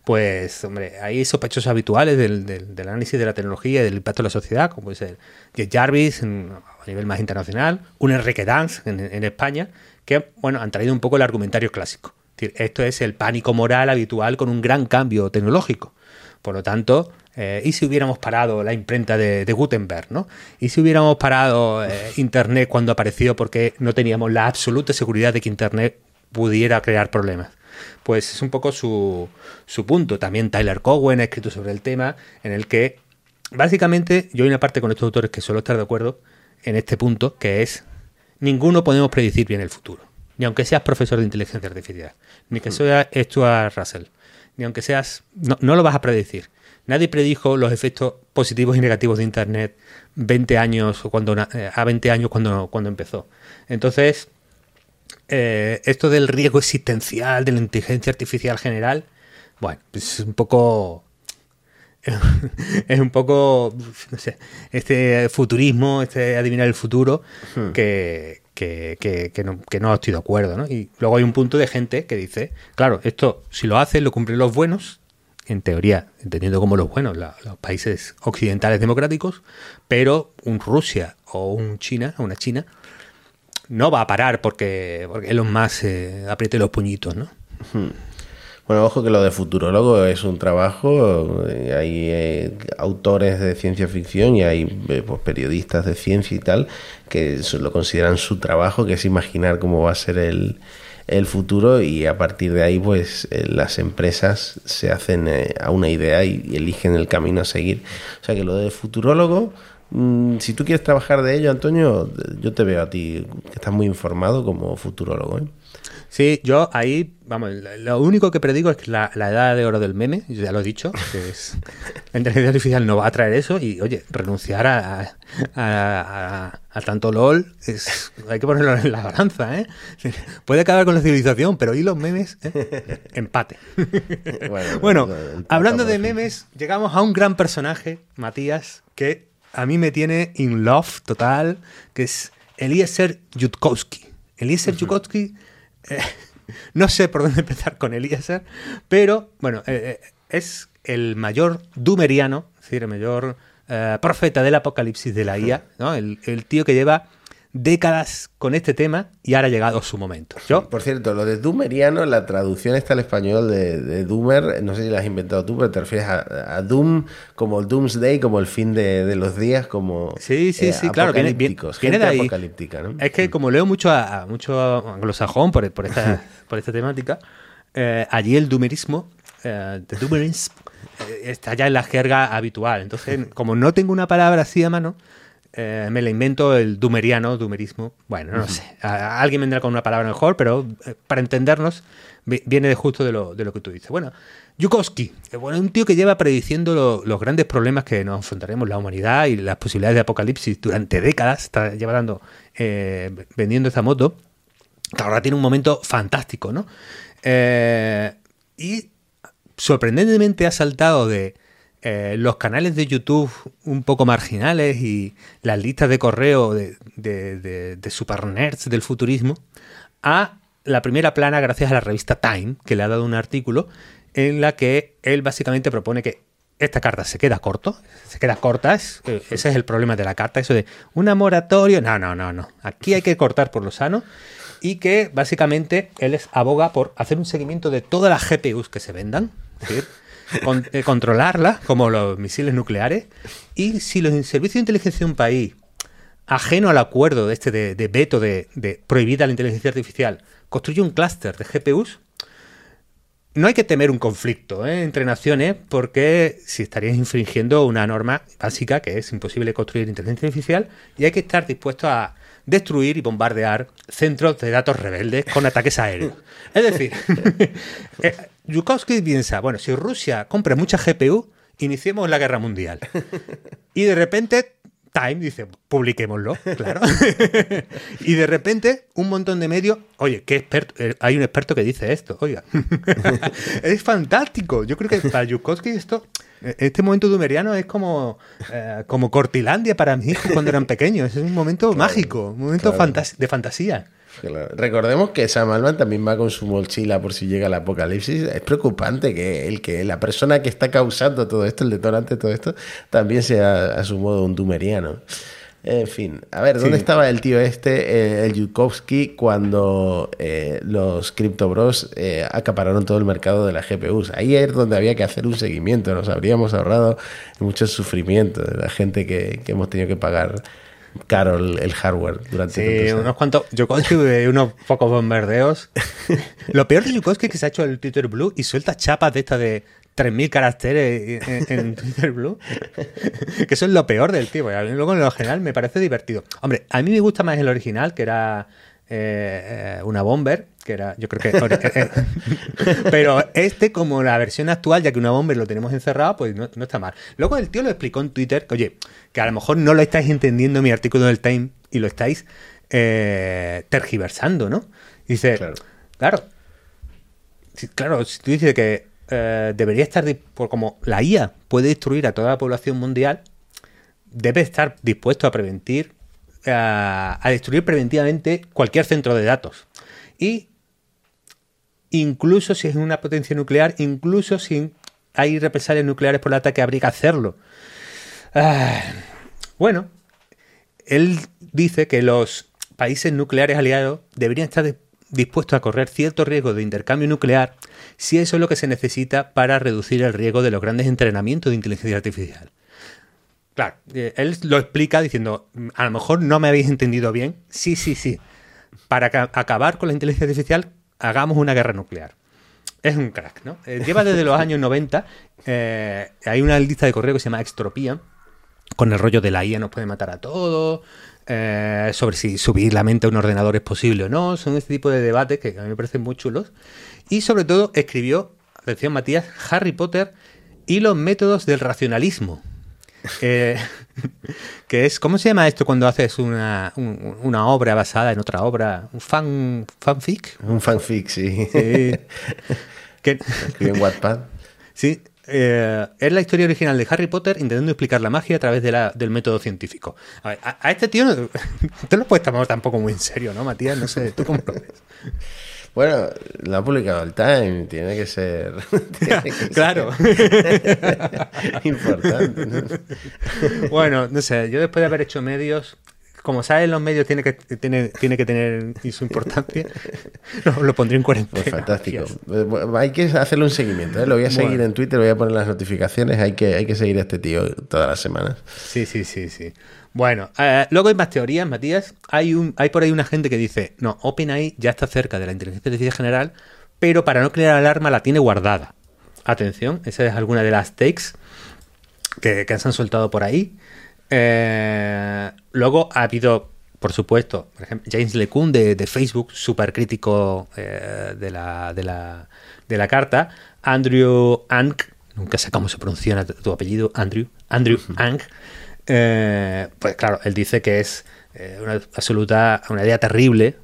Pues, hombre, hay sospechosos habituales del, análisis de la tecnología y del impacto en la sociedad, como puede ser Jeff Jarvis a nivel más internacional, un Enrique Dance en, España, que, bueno, han traído un poco el argumentario clásico. esto es el pánico moral habitual con un gran cambio tecnológico. Por lo tanto, eh, ¿y si hubiéramos parado la imprenta de, Gutenberg? ¿no? ¿Y si hubiéramos parado eh, Internet cuando apareció porque no teníamos la absoluta seguridad de que Internet pudiera crear problemas. Pues es un poco su, su punto. También Tyler Cowen ha escrito sobre el tema, en el que básicamente yo hay una parte con estos autores que suelo estar de acuerdo en este punto, que es ninguno podemos predecir bien el futuro. Ni aunque seas profesor de inteligencia artificial, ni que seas Stuart Russell, ni aunque seas... No, no lo vas a predecir. Nadie predijo los efectos positivos y negativos de Internet 20 años cuando eh, a 20 años cuando, cuando empezó. Entonces, eh, esto del riesgo existencial de la inteligencia artificial general, bueno, pues es un poco es un poco, no sé, este futurismo, este adivinar el futuro, hmm. que, no, estoy de acuerdo. ¿no? Y luego hay un punto de gente que dice, claro, esto si lo hacen, lo cumplen los buenos, en teoría, entendiendo como los buenos, los países occidentales democráticos, pero un Rusia o un China, una China, no va a parar porque, porque Elon Musk eh, apriete los puñitos, ¿no? Hmm. Bueno, ojo que lo de futurólogo es un trabajo, eh, hay eh, autores de ciencia ficción y hay pues, periodistas de ciencia y tal que lo consideran su trabajo, que es imaginar cómo va a ser el, futuro y a partir de ahí pues las empresas se hacen a una idea y, y, eligen el camino a seguir. O sea que lo de futurólogo Mm, si tú quieres trabajar de ello, Antonio, yo te veo a ti, que estás muy informado como futurólogo. ¿eh? Sí, yo ahí, vamos, lo único que predigo es que la, edad de oro del meme, ya lo he dicho, que es, la inteligencia artificial no va a traer eso y, oye, renunciar a, a, tanto LOL, es, hay que ponerlo en la balanza, ¿eh? Puede acabar con la civilización, pero ¿y los memes? ¿eh? Empate. Bueno, bueno hablando de memes, llegamos a un gran personaje, Matías, que a mí me tiene in love total, que es Eliezer Yudkowsky. Eliezer Yudkowsky, eh, no sé por dónde empezar con Eliezer, pero bueno, eh, eh, es el mayor dumeriano, es decir, el mayor profeta del apocalipsis de la IA, ¿no? el, el tío que lleva décadas con este tema y ahora ha llegado su momento. ¿Yo? Por cierto, lo de Doomeriano, la traducción está al español de, de, Doomer, no sé si la has inventado tú, pero te refieres a, Doom como el Doomsday, como el fin de, los días, como sí, sí, sí, claro, viene, viene, de ahí. apocalíptica. ¿no? Es que como leo mucho a, mucho anglosajón por, por, esta, por esta temática, eh, allí el doomerismo, eh, doomerismo, eh, está ya en la jerga habitual. Entonces, como no tengo una palabra así a mano, eh, me la invento el dumeriano, dumerismo. Bueno, no sé. alguien vendrá con una palabra mejor, pero eh, para entendernos, viene de justo de lo, de lo que tú dices. Bueno, Yukovsky, eh, bueno, un tío que lleva prediciendo los grandes problemas que nos enfrentaremos la humanidad y las posibilidades de apocalipsis durante décadas. Está, lleva dando, vendiendo esta moto. Que ahora tiene un momento fantástico, ¿no? y sorprendentemente ha saltado de eh, los canales de YouTube un poco marginales y las listas de correo de, de, de, super nerds del futurismo a la primera plana gracias a la revista Time, que le ha dado un artículo en la que él básicamente propone que esta carta se queda corto, se queda corta, ese es el problema de la carta, eso de una moratoria, no, no, no, no, aquí hay que cortar por lo sano y que básicamente él es, aboga por hacer un seguimiento de todas las GPUs que se vendan, es decir, eh, controlarla, como los misiles nucleares, y si los servicios de inteligencia de un país, ajeno al acuerdo de este de, veto de, de prohibida la inteligencia artificial, construye un clúster de GPUs, no hay que temer un conflicto ¿eh? entre naciones porque si estarías infringiendo una norma básica que es imposible construir inteligencia artificial y hay que estar dispuesto a destruir y bombardear centros de datos rebeldes con ataques aéreos. Es decir, eh, Yukovsky piensa, bueno, si Rusia compra mucha GPU, iniciemos la guerra mundial. Y de repente Time dice, publiquémoslo, claro. y de repente, un montón de medios, oye, qué experto, eh, hay un experto que dice esto, oiga. es fantástico. Yo creo que para Yukovsky esto, este momento dumeriano es como, eh, como Cortilandia para mí cuando eran pequeños. Es un momento mágico, un momento de fantasía. Recordemos que Sam Altman también va con su mochila por si llega el apocalipsis. Es preocupante que el que la persona que está causando todo esto, el detonante de todo esto, también sea a su modo un dumeriano. En fin, a ver, ¿dónde estaba el tío este, eh, el Yukovsky, cuando eh, los Crypto Bros eh, acapararon todo el mercado de las GPUs? Ahí es donde había que hacer un seguimiento, nos habríamos ahorrado mucho sufrimiento de la gente que, que hemos tenido que pagar caro el, hardware durante Sí, unos cuantos. Yukovsky unos pocos bombardeos. Lo peor de Yukovsky es que se ha hecho el Twitter Blue y suelta chapas de esta de 3.000 caracteres en, Twitter Blue. que eso es lo peor del tío. luego en lo general me parece divertido. Hombre, a mí me gusta más el original, que era eh, eh, una bomber, que era, yo creo que... Eh, pero este, como la versión actual, ya que una bomber lo tenemos encerrado, pues no, está mal. Luego el tío lo explicó en Twitter, que oye, que a lo mejor no lo estáis entendiendo mi artículo del Time y lo estáis tergiversando, ¿no? dice, claro, claro, si, claro, si tú dices que debería estar, por como la IA puede destruir a toda la población mundial, debe estar dispuesto a prevenir a, destruir preventivamente cualquier centro de datos. Y incluso si es una potencia nuclear, incluso si hay represalias nucleares por el ataque, habría que hacerlo. Ah, bueno, él dice que los países nucleares aliados deberían estar dispuestos a correr cierto riesgo de intercambio nuclear si eso es lo que se necesita para reducir el riesgo de los grandes entrenamientos de inteligencia artificial. Claro, eh, él lo explica diciendo, mm, a lo mejor no me habéis entendido bien. Sí, sí, sí. Para acabar con la inteligencia artificial, hagamos una guerra nuclear. Es un crack, ¿no? Eh, lleva desde los años 90, eh, hay una lista de correo que se llama Extropía, con el rollo de la IA nos puede matar a todos, sobre si subir la mente a un ordenador es posible o no, son este tipo de debates que a mí me parecen muy chulos. Y sobre todo escribió, atención Matías, Harry Potter y los métodos del racionalismo. Eh, que es, ¿cómo se llama esto cuando haces una, una obra basada en otra obra? ¿Un fan, fanfic? Un fanfic, sí. sí. que, en Wattpad. Sí, eh, es la historia original de Harry Potter intentando explicar la magia a través de la, del método científico. A, a, este tío no, te lo puedes tomar tampoco muy en serio, ¿no, Matías? No sé, ¿tú cómo lo ves? Bueno, lo ha publicado el Time, tiene que ser. claro. importante. bueno, no sé, yo después de haber hecho medios, como saben los medios tiene que, tiene, tiene que tener su importancia, lo, pondré en cuarentena. Pues fantástico. Hay que hacerle un seguimiento, ¿eh? lo voy a seguir en Twitter, voy a poner las notificaciones, hay que, hay que seguir a este tío todas las semanas. Sí, sí, sí, sí. Bueno, eh, luego hay más teorías, Matías. Hay, un, hay por ahí una gente que dice, no, OpenAI ya está cerca de la inteligencia artificial general, pero para no crear alarma la tiene guardada. Atención, esa es alguna de las takes que, se han soltado por ahí. Eh, luego ha habido, por supuesto, por ejemplo, James LeCun de, de Facebook, súper crítico eh, de, la, de, la, de la carta. Andrew Ang, nunca sé cómo se pronuncia tu apellido, Andrew. Andrew Ang eh, pues claro, él dice que es eh, una absoluta, una idea terrible,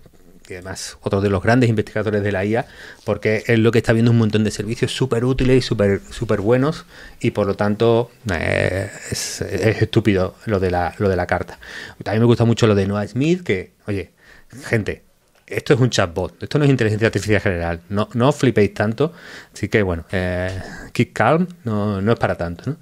y además otro de los grandes investigadores de la IA, porque es lo que está viendo un montón de servicios súper útiles y súper super buenos, y por lo tanto eh, es, estúpido lo de, la, lo de la carta. También me gusta mucho lo de Noah Smith, que, oye, gente, esto es un chatbot, esto no es inteligencia artificial general, no, no flipéis tanto, así que bueno, keep calm, no, no es para tanto, ¿no?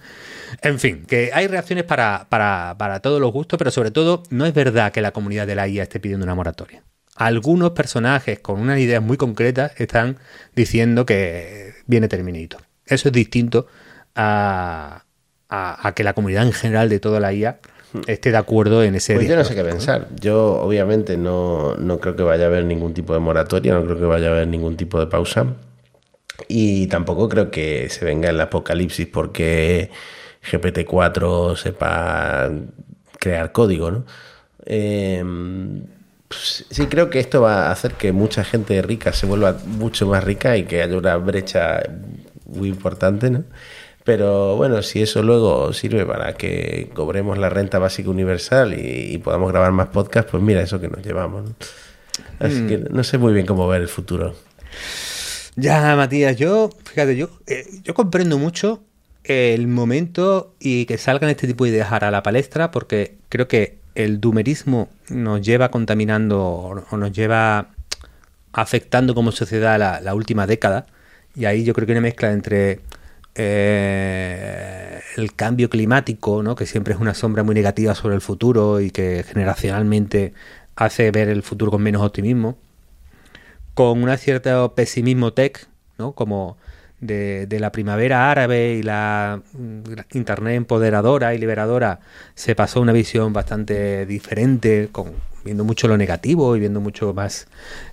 En fin, que hay reacciones para, para, todos los gustos, pero sobre todo no es verdad que la comunidad de la IA esté pidiendo una moratoria. Algunos personajes con unas ideas muy concretas están diciendo que viene Terminator. Eso es distinto a, que la comunidad en general de toda la IA esté de acuerdo en ese... Pues yo no sé qué pensar. Yo obviamente no, no creo que vaya a haber ningún tipo de moratoria, no creo que vaya a haber ningún tipo de pausa. Y tampoco creo que se venga el apocalipsis porque GPT-4 sepa crear código, ¿no? Em, pues, sí, creo que esto va a hacer que mucha gente rica se vuelva mucho más rica y que haya una brecha muy importante, ¿no? Pero bueno, si eso luego sirve para que cobremos la renta básica universal y, podamos grabar más podcasts, pues mira, eso que nos llevamos. Así que mm. no sé muy bien cómo ver el futuro. Ya, Matías, yo, fíjate, yo, eh, yo comprendo mucho el momento y que salgan este tipo de ideas a la palestra, porque creo que el dumerismo nos lleva contaminando o nos lleva afectando como sociedad la, última década. Y ahí yo creo que hay una mezcla entre eh, el cambio climático, ¿no? que siempre es una sombra muy negativa sobre el futuro y que generacionalmente hace ver el futuro con menos optimismo, con un cierto pesimismo tech, ¿no? como de, de, la primavera árabe y la Internet empoderadora y liberadora se pasó una visión bastante diferente, con viendo mucho lo negativo y viendo mucho más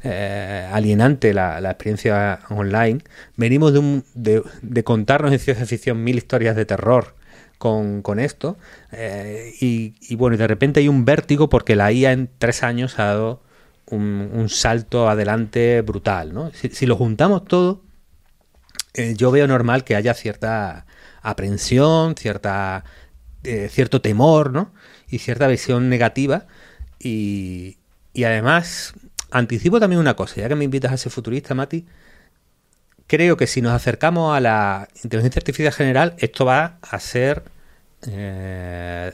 eh, alienante la, experiencia online. Venimos de, un, de, contarnos en ciencia ficción mil historias de terror con, esto eh, y, y, bueno, de repente hay un vértigo porque la IA en tres años ha dado un, un salto adelante brutal. ¿no? Si, si, lo juntamos todo, eh, yo veo normal que haya cierta aprensión, cierta, eh, cierto temor ¿no? y cierta visión negativa y, y, además, anticipo también una cosa, ya que me invitas a ser futurista, Mati, creo que si nos acercamos a la inteligencia artificial general, esto va a ser eh,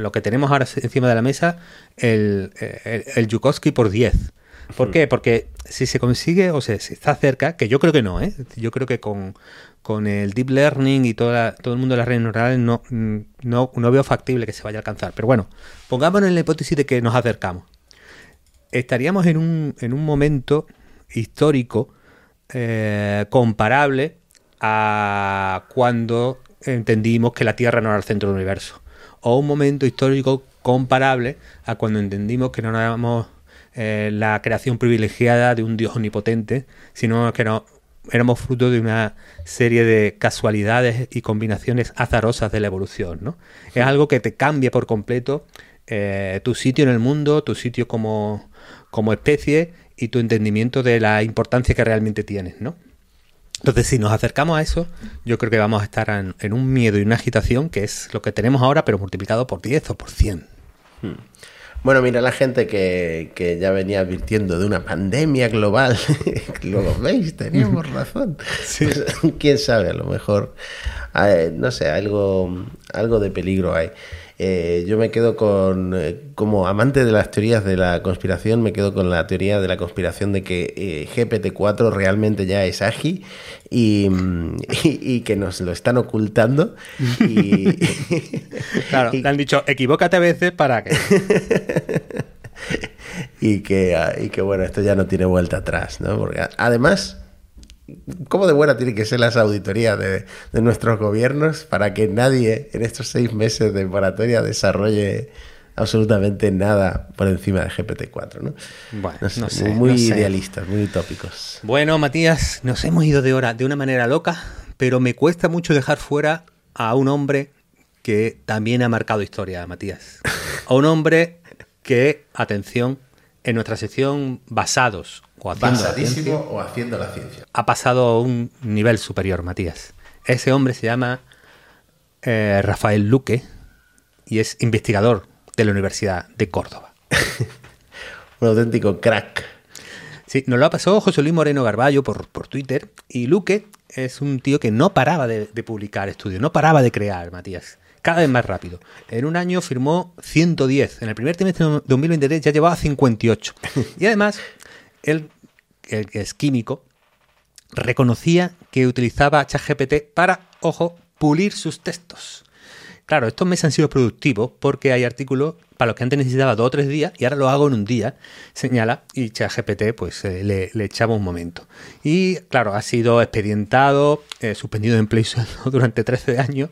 lo que tenemos ahora encima de la mesa, el, el, el Yukovsky por 10. ¿Por qué? Porque si se consigue o se, se, está cerca, que yo creo que no, ¿eh? yo creo que con, con el deep learning y toda, todo el mundo de las redes neurales no, no, no, veo factible que se vaya a alcanzar. Pero bueno, pongámonos en la hipótesis de que nos acercamos. Estaríamos en un, en un momento histórico eh, comparable a cuando entendimos que la Tierra no era el centro del universo. O un momento histórico comparable a cuando entendimos que no éramos eh, la creación privilegiada de un Dios omnipotente, sino que no, éramos fruto de una serie de casualidades y combinaciones azarosas de la evolución. ¿no? Es algo que te cambia por completo eh, tu sitio en el mundo, tu sitio como, como especie y tu entendimiento de la importancia que realmente tienes. ¿no? Entonces, si nos acercamos a eso, yo creo que vamos a estar en, en, un miedo y una agitación que es lo que tenemos ahora, pero multiplicado por 10 o por 100. Hmm. Bueno, mira la gente que, que, ya venía advirtiendo de una pandemia global. Luego veis, teníamos razón. Sí. Pues, Quién sabe, a lo mejor, no sé, algo, algo de peligro hay. Eh, yo me quedo con, eh, como amante de las teorías de la conspiración, me quedo con la teoría de la conspiración de que eh, GPT-4 realmente ya es AGI y, y, y, que nos lo están ocultando. Y, claro, y, le han dicho, equivócate a veces para que... y, que, y que, bueno, esto ya no tiene vuelta atrás, ¿no? Porque además ¿Cómo de buena tiene que ser las auditorías de, de, nuestros gobiernos para que nadie en estos seis meses de moratoria desarrolle absolutamente nada por encima de GPT-4? ¿no? Bueno, no sé, no sé, muy no sé. idealistas, muy utópicos. Bueno, Matías, nos hemos ido de hora de una manera loca, pero me cuesta mucho dejar fuera a un hombre que también ha marcado historia, Matías. A un hombre que, atención, en nuestra sección Basados o haciendo, la ciencia, o haciendo la ciencia. Ha pasado a un nivel superior, Matías. Ese hombre se llama eh, Rafael Luque y es investigador de la Universidad de Córdoba. un auténtico crack. Sí, nos lo ha pasado José Luis Moreno Garballo por, por Twitter y Luque es un tío que no paraba de, de publicar estudios, no paraba de crear, Matías cada vez más rápido. En un año firmó 110. En el primer trimestre de 2023 ya llevaba 58. Y además, él, el que es químico, reconocía que utilizaba ChatGPT para, ojo, pulir sus textos. Claro, estos meses han sido productivos porque hay artículos para los que antes necesitaba dos o tres días y ahora lo hago en un día, señala, y ChatGPT pues eh, le, echaba un momento. Y claro, ha sido expedientado, eh, suspendido de empleo durante 13 años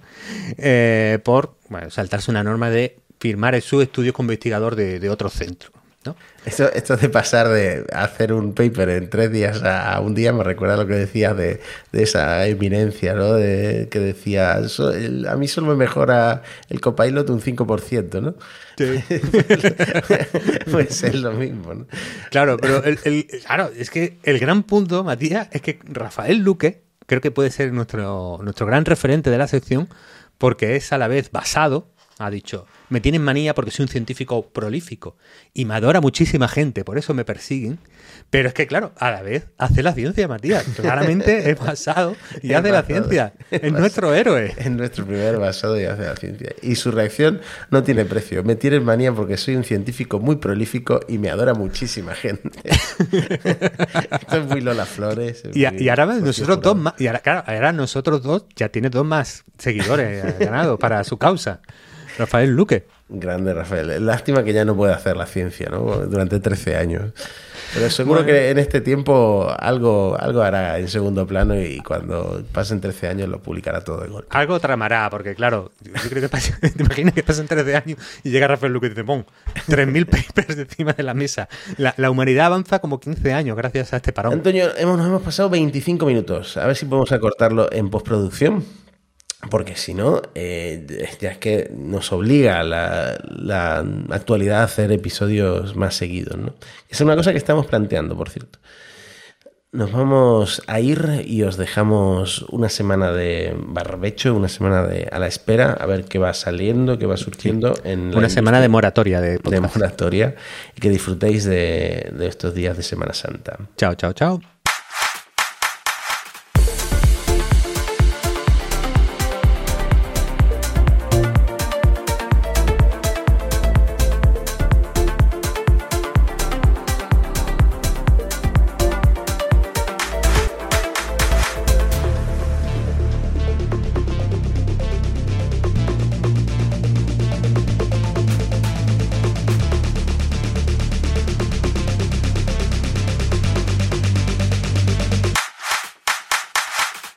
eh, por bueno, saltarse una norma de firmar su estudio como investigador de, de otro centro. ¿No? Esto, esto, de pasar de hacer un paper en tres días a, un día me recuerda lo que decías de, de, esa eminencia, ¿no? De, que decía, so, el, a mí solo me mejora el copilot un 5%, ¿no? Sí. pues es lo mismo, ¿no? Claro, pero el, el, claro, es que el gran punto, Matías, es que Rafael Luque creo que puede ser nuestro, nuestro gran referente de la sección porque es a la vez basado ha dicho, me tienen manía porque soy un científico prolífico y me adora muchísima gente, por eso me persiguen. Pero es que, claro, a la vez hace la ciencia, Matías. Claramente es basado y hace la ciencia. Es nuestro héroe. Es nuestro primer basado y hace la ciencia. Y su reacción no tiene precio. Me tienen manía porque soy un científico muy prolífico y me adora muchísima gente. Esto es muy Lola Flores. Y, muy- y ahora nosotros dos más, y ahora, claro, ahora nosotros dos ya tiene dos más seguidores ganados para su causa. Rafael Luque. Grande Rafael. Lástima que ya no puede hacer la ciencia, ¿no? Durante 13 años. Pero seguro que en este tiempo algo, algo hará en segundo plano y cuando pasen 13 años lo publicará todo de golpe. Algo tramará, porque claro, yo creo que pasa- te imaginas que pasan 13 años y llega Rafael Luque y dice, ¡pum! 3.000 papers encima de la mesa. La, la humanidad avanza como 15 años gracias a este parón. Antonio, hemos, nos hemos pasado 25 minutos. A ver si podemos acortarlo en postproducción. Porque si no, eh, ya es que nos obliga la, la actualidad a hacer episodios más seguidos. ¿no? Es una cosa que estamos planteando, por cierto. Nos vamos a ir y os dejamos una semana de barbecho, una semana de a la espera, a ver qué va saliendo, qué va surgiendo en la Una semana de moratoria de de moratoria y que disfrutéis de, de estos días de Semana Santa. Chao, chao, chao.